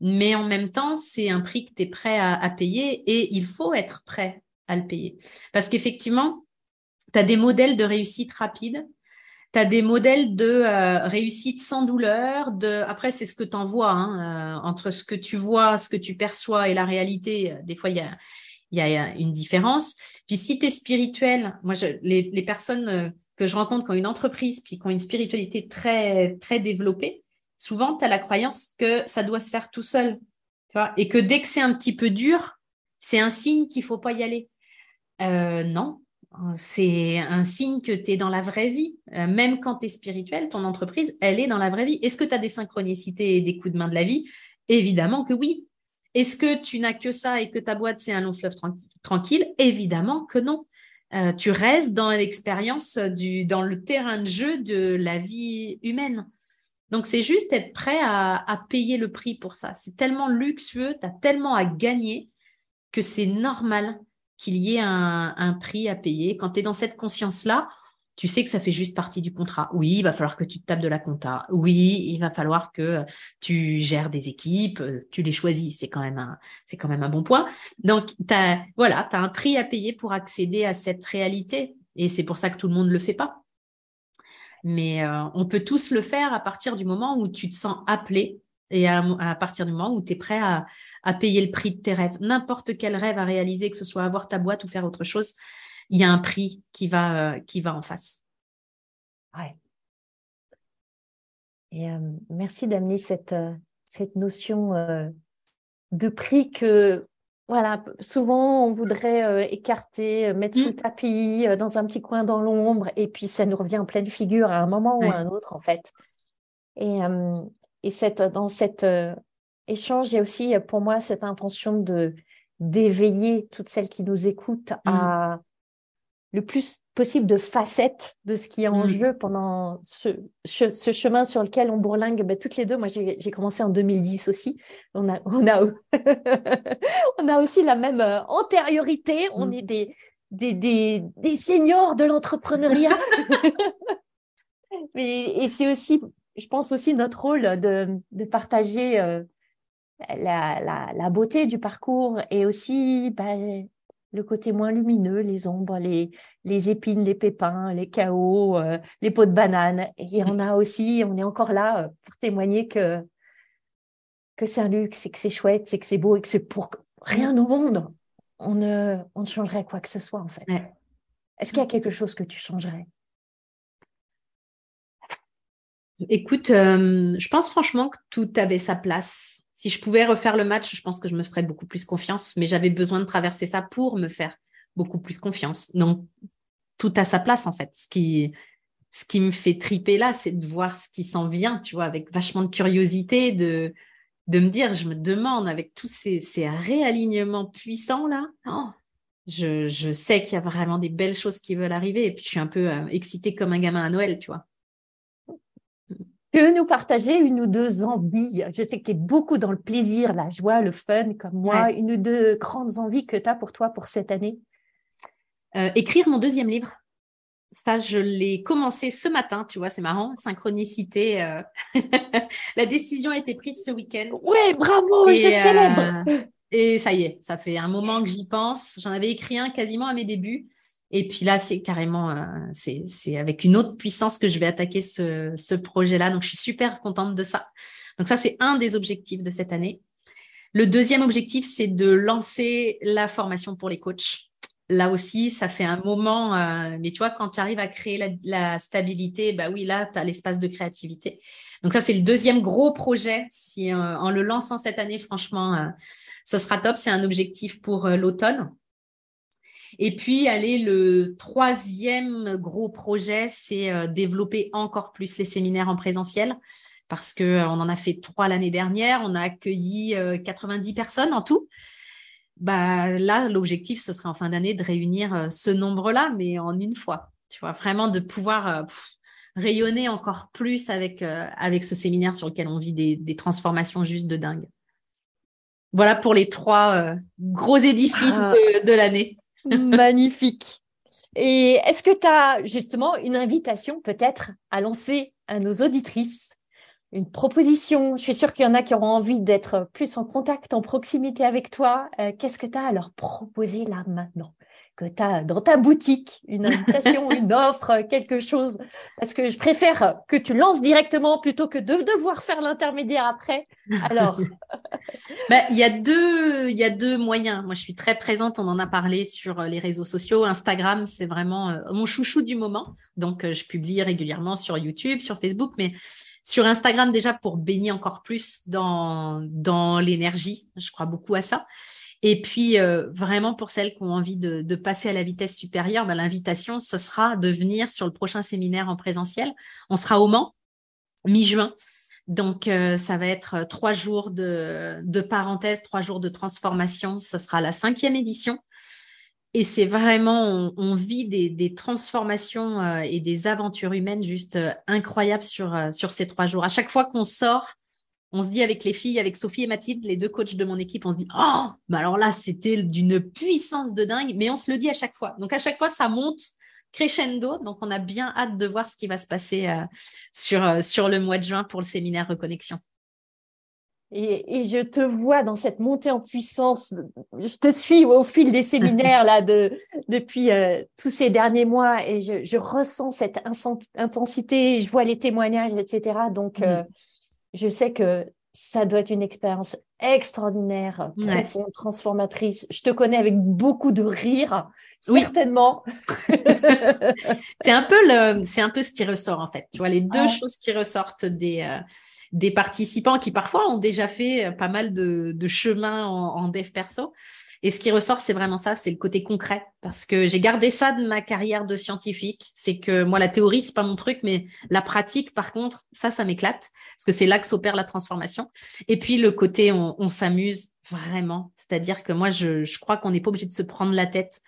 Mais en même temps, c'est un prix que tu es prêt à, payer et il faut être prêt à le payer. Parce qu'effectivement, tu as des modèles de réussite rapide, tu as des modèles de euh, réussite sans douleur. Après, c'est ce que tu en vois. Hein, euh, entre ce que tu vois, ce que tu perçois et la réalité, des fois, il y a, une différence. Puis si tu es spirituel, moi, les personnes que je rencontre qui ont une entreprise puis qui ont une spiritualité très, très développée, souvent, tu as la croyance que ça doit se faire tout seul. Et que dès que c'est un petit peu dur, c'est un signe qu'il faut pas y aller. Euh, non, c'est un signe que tu es dans la vraie vie. Euh, même quand tu es spirituel, ton entreprise, elle est dans la vraie vie. Est-ce que tu as des synchronicités et des coups de main de la vie? Évidemment que oui. Est-ce que tu n'as que ça et que ta boîte, c'est un long fleuve tranquille? Évidemment que non. Euh, tu restes dans l'expérience du, dans le terrain de jeu de la vie humaine. Donc, c'est juste être prêt à, payer le prix pour ça. C'est tellement luxueux, tu as tellement à gagner que c'est normal qu'il y ait un, un, prix à payer. Quand tu es dans cette conscience-là, tu sais que ça fait juste partie du contrat. Oui, il va falloir que tu te tapes de la compta. Oui, il va falloir que tu gères des équipes, euh, tu les choisis. C'est quand même un, c'est quand même un bon point. Donc, as, voilà, tu as un prix à payer pour accéder à cette réalité. Et c'est pour ça que tout le monde ne le fait pas. Mais euh, on peut tous le faire à partir du moment où tu te sens appelé et à, partir du moment où tu es prêt à, à payer le prix de tes rêves. N'importe quel rêve à réaliser, que ce soit avoir ta boîte ou faire autre chose, il y a un prix qui va, euh, qui va en face. Ouais. Et euh, merci d'amener cette, euh, cette notion de prix que voilà, souvent on voudrait euh, écarter, mettre sous le tapis, dans un petit coin dans l'ombre, et puis ça nous revient en pleine figure à un moment ou à un autre, en fait. Et, et cette, dans cet échange, il y a aussi pour moi cette intention de d'éveiller toutes celles qui nous écoutent à mm. Le plus possible de facettes de ce qui est en mm. jeu pendant ce, ce, chemin sur lequel on bourlingue ben, toutes les deux. Moi, j'ai commencé en 2010 aussi. On a, on a, on a aussi la même euh, antériorité. On mm. est des, des, des, des seniors de l'entrepreneuriat. et, et c'est aussi, je pense aussi notre rôle de, de partager euh, la, la, la, beauté du parcours et aussi ben, le côté moins lumineux, les ombres, les, les épines, les pépins, les chaos, euh, les pots de banane. Et en a aussi, on est encore là euh, pour témoigner que, que c'est un luxe, et que c'est chouette, c'est que c'est beau et que c'est pour rien au monde. On ne, on ne changerait quoi que ce soit en fait. Est-ce qu'il y a quelque chose que tu changerais? Écoute, euh, je pense franchement que tout avait sa place si je pouvais refaire le match, je pense que je me ferais beaucoup plus confiance, mais j'avais besoin de traverser ça pour me faire beaucoup plus confiance. Donc, tout à sa place, en fait. Ce qui, ce qui me fait triper là, c'est de voir ce qui s'en vient, tu vois, avec vachement de curiosité, de, de me dire, je me demande, avec tous ces, ces réalignements puissants là, oh, je, je, sais qu'il y a vraiment des belles choses qui veulent arriver. Et puis, je suis un peu euh, excitée comme un gamin à Noël, tu vois. Tu veux nous partager une ou deux envies? Je sais que tu es beaucoup dans le plaisir, la joie, le fun, comme moi. Une ou deux grandes envies que tu as pour toi pour cette année? Euh, Écrire mon deuxième livre. Ça, je l'ai commencé ce matin, tu vois, c'est marrant, synchronicité. Euh. la décision a été prise ce week-end. Ouais, bravo, je célèbre. Euh, et ça y est, ça fait un moment que j'y pense. J'en avais écrit un quasiment à mes débuts. Et puis là, c'est carrément, euh, c'est avec une autre puissance que je vais attaquer ce, projet-là. Donc, je suis super contente de ça. Donc, ça, c'est un des objectifs de cette année. Le deuxième objectif, c'est de lancer la formation pour les coachs. Là aussi, ça fait un moment, euh, mais tu vois, quand tu arrives à créer la, stabilité, bah oui, là, tu as l'espace de créativité. Donc ça, c'est le deuxième gros projet. Si euh, en le lançant cette année, franchement, ce sera top. C'est un objectif pour l'automne. Et puis, allez, le troisième gros projet, c'est euh, développer encore plus les séminaires en présentiel parce qu'on euh, en a fait trois l'année dernière. On a accueilli 90 euh, personnes en tout. Bah, là, l'objectif, ce serait en fin d'année de réunir ce nombre-là, mais en une fois. Tu vois, vraiment de pouvoir rayonner encore plus avec, avec ce séminaire sur lequel on vit des, transformations juste de dingue. Voilà pour les trois gros édifices ah. de l'année. Magnifique. Et est-ce que tu as justement une invitation peut-être à lancer à nos auditrices une proposition? Je suis sûre qu'il y en a qui auront envie d'être plus en contact, en proximité avec toi. Euh, qu'est-ce que tu as à leur proposer là maintenant? Que tu as dans ta boutique une invitation, une offre, quelque chose. Parce que je préfère que tu lances directement plutôt que de devoir faire l'intermédiaire après. Alors. Bah, il y, a deux, y a deux moyens. Moi, je suis très présente. On en a parlé sur les réseaux sociaux. Instagram, c'est vraiment euh, mon chouchou du moment. Donc, euh, je publie régulièrement sur YouTube, sur Facebook, mais sur Instagram déjà pour baigner encore plus dans, dans l'énergie. Je crois beaucoup à ça. Et puis, euh, vraiment, pour celles qui ont envie de, passer à la vitesse supérieure, ben, l'invitation, ce sera de venir sur le prochain séminaire en présentiel. On sera au Mans, mi-juin. Donc, euh, ça va être trois jours de, de parenthèse, trois jours de transformation. Ce sera la cinquième édition. Et c'est vraiment, on, vit des, transformations euh, et des aventures humaines juste incroyables sur, sur ces trois jours. À chaque fois qu'on sort on se dit avec les filles, avec Sophie et Mathilde, les deux coachs de mon équipe, on se dit Oh, mais alors là, c'était d'une puissance de dingue, mais on se le dit à chaque fois. Donc à chaque fois, ça monte crescendo. Donc on a bien hâte de voir ce qui va se passer euh, sur, euh, sur le mois de juin pour le séminaire Reconnexion. Et, je te vois dans cette montée en puissance. Je te suis au fil des séminaires là de, depuis euh, tous ces derniers mois et je, ressens cette intensité. Je vois les témoignages, etc. Donc, je sais que ça doit être une expérience extraordinaire, profonde, transformatrice. Je te connais avec beaucoup de rire, certainement. c'est un peu le, c'est un peu ce qui ressort en fait. Tu vois les deux choses qui ressortent des euh, des participants qui parfois ont déjà fait pas mal de, de chemin en, en dev perso. Et ce qui ressort, c'est vraiment ça, c'est le côté concret. Parce que j'ai gardé ça de ma carrière de scientifique. C'est que moi, la théorie, c'est pas mon truc, mais la pratique, par contre, ça, ça m'éclate. Parce que c'est là que s'opère la transformation. Et puis, le côté, on, s'amuse vraiment. C'est-à-dire que moi, je, crois qu'on n'est pas obligé de se prendre la tête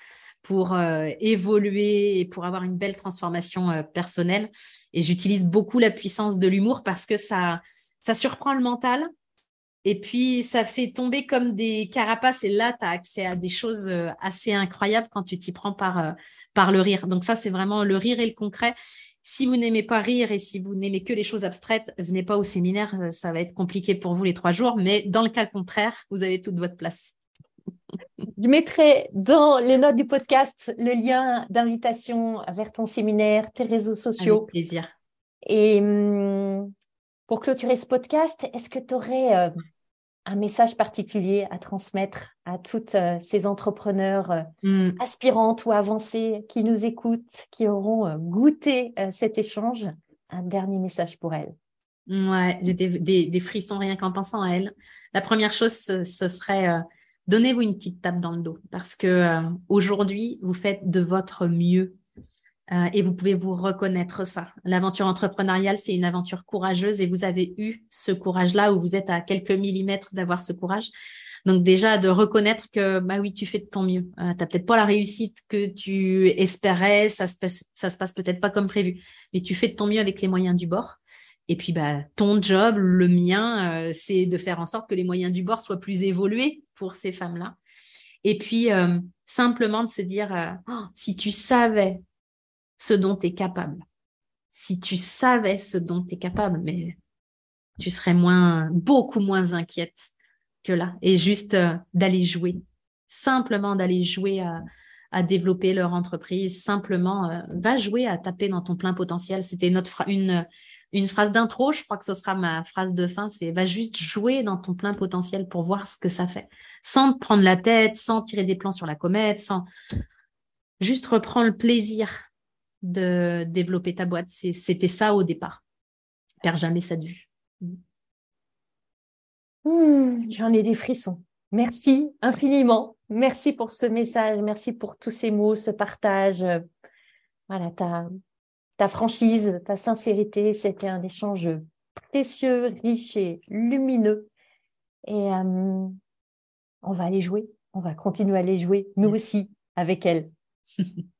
pour euh, évoluer et pour avoir une belle transformation euh, personnelle. Et j'utilise beaucoup la puissance de l'humour parce que ça, ça surprend le mental. Et puis, ça fait tomber comme des carapaces. Et là, tu as accès à des choses euh, assez incroyables quand tu t'y prends par, par le rire. Donc ça, c'est vraiment le rire et le concret. Si vous n'aimez pas rire et si vous n'aimez que les choses abstraites, venez pas au séminaire. Ça va être compliqué pour vous les trois jours. Mais dans le cas contraire, vous avez toute votre place. Je mettrai dans les notes du podcast le lien d'invitation vers ton séminaire, tes réseaux sociaux. Avec plaisir. Et hum, pour clôturer ce podcast, est-ce que tu aurais euh, un message particulier à transmettre à toutes euh, ces entrepreneurs euh, hmm. aspirantes ou avancées qui nous écoutent, qui auront goûté cet échange? Un dernier message pour elles. Ouais, j'ai des, frissons rien qu'en pensant à elles. La première chose, ce serait donnez-vous une petite tape dans le dos parce que aujourd'hui, vous faites de votre mieux euh, et vous pouvez vous reconnaître ça. L'aventure entrepreneuriale, c'est une aventure courageuse et vous avez eu ce courage-là où vous êtes à quelques millimètres d'avoir ce courage. Donc déjà de reconnaître que bah oui, tu fais de ton mieux. Euh, tu peut-être pas la réussite que tu espérais, ça se passe, se passe peut-être pas comme prévu, mais tu fais de ton mieux avec les moyens du bord. Et puis, bah, ton job, le mien, euh, c'est de faire en sorte que les moyens du bord soient plus évolués pour ces femmes-là. Et puis, euh, simplement de se dire, oh, si tu savais ce dont tu es capable, si tu savais ce dont tu es capable, mais tu serais moins, beaucoup moins inquiète que là. Et juste d'aller jouer, simplement d'aller jouer à, développer leur entreprise, simplement va jouer à taper dans ton plein potentiel. C'était notre une une phrase d'intro, je crois que ce sera ma phrase de fin, c'est va juste jouer dans ton plein potentiel pour voir ce que ça fait, sans te prendre la tête, sans tirer des plans sur la comète, sans juste reprendre le plaisir de développer ta boîte. C'était ça au départ. Perds jamais ça de vue. Mmh, j'en ai des frissons. Merci infiniment. Merci pour ce message. Merci pour tous ces mots, ce partage. Voilà, ta, ta franchise, ta sincérité. C'était un échange précieux, riche et lumineux. Et euh, on va aller jouer. On va continuer à aller jouer, nous aussi, avec elle.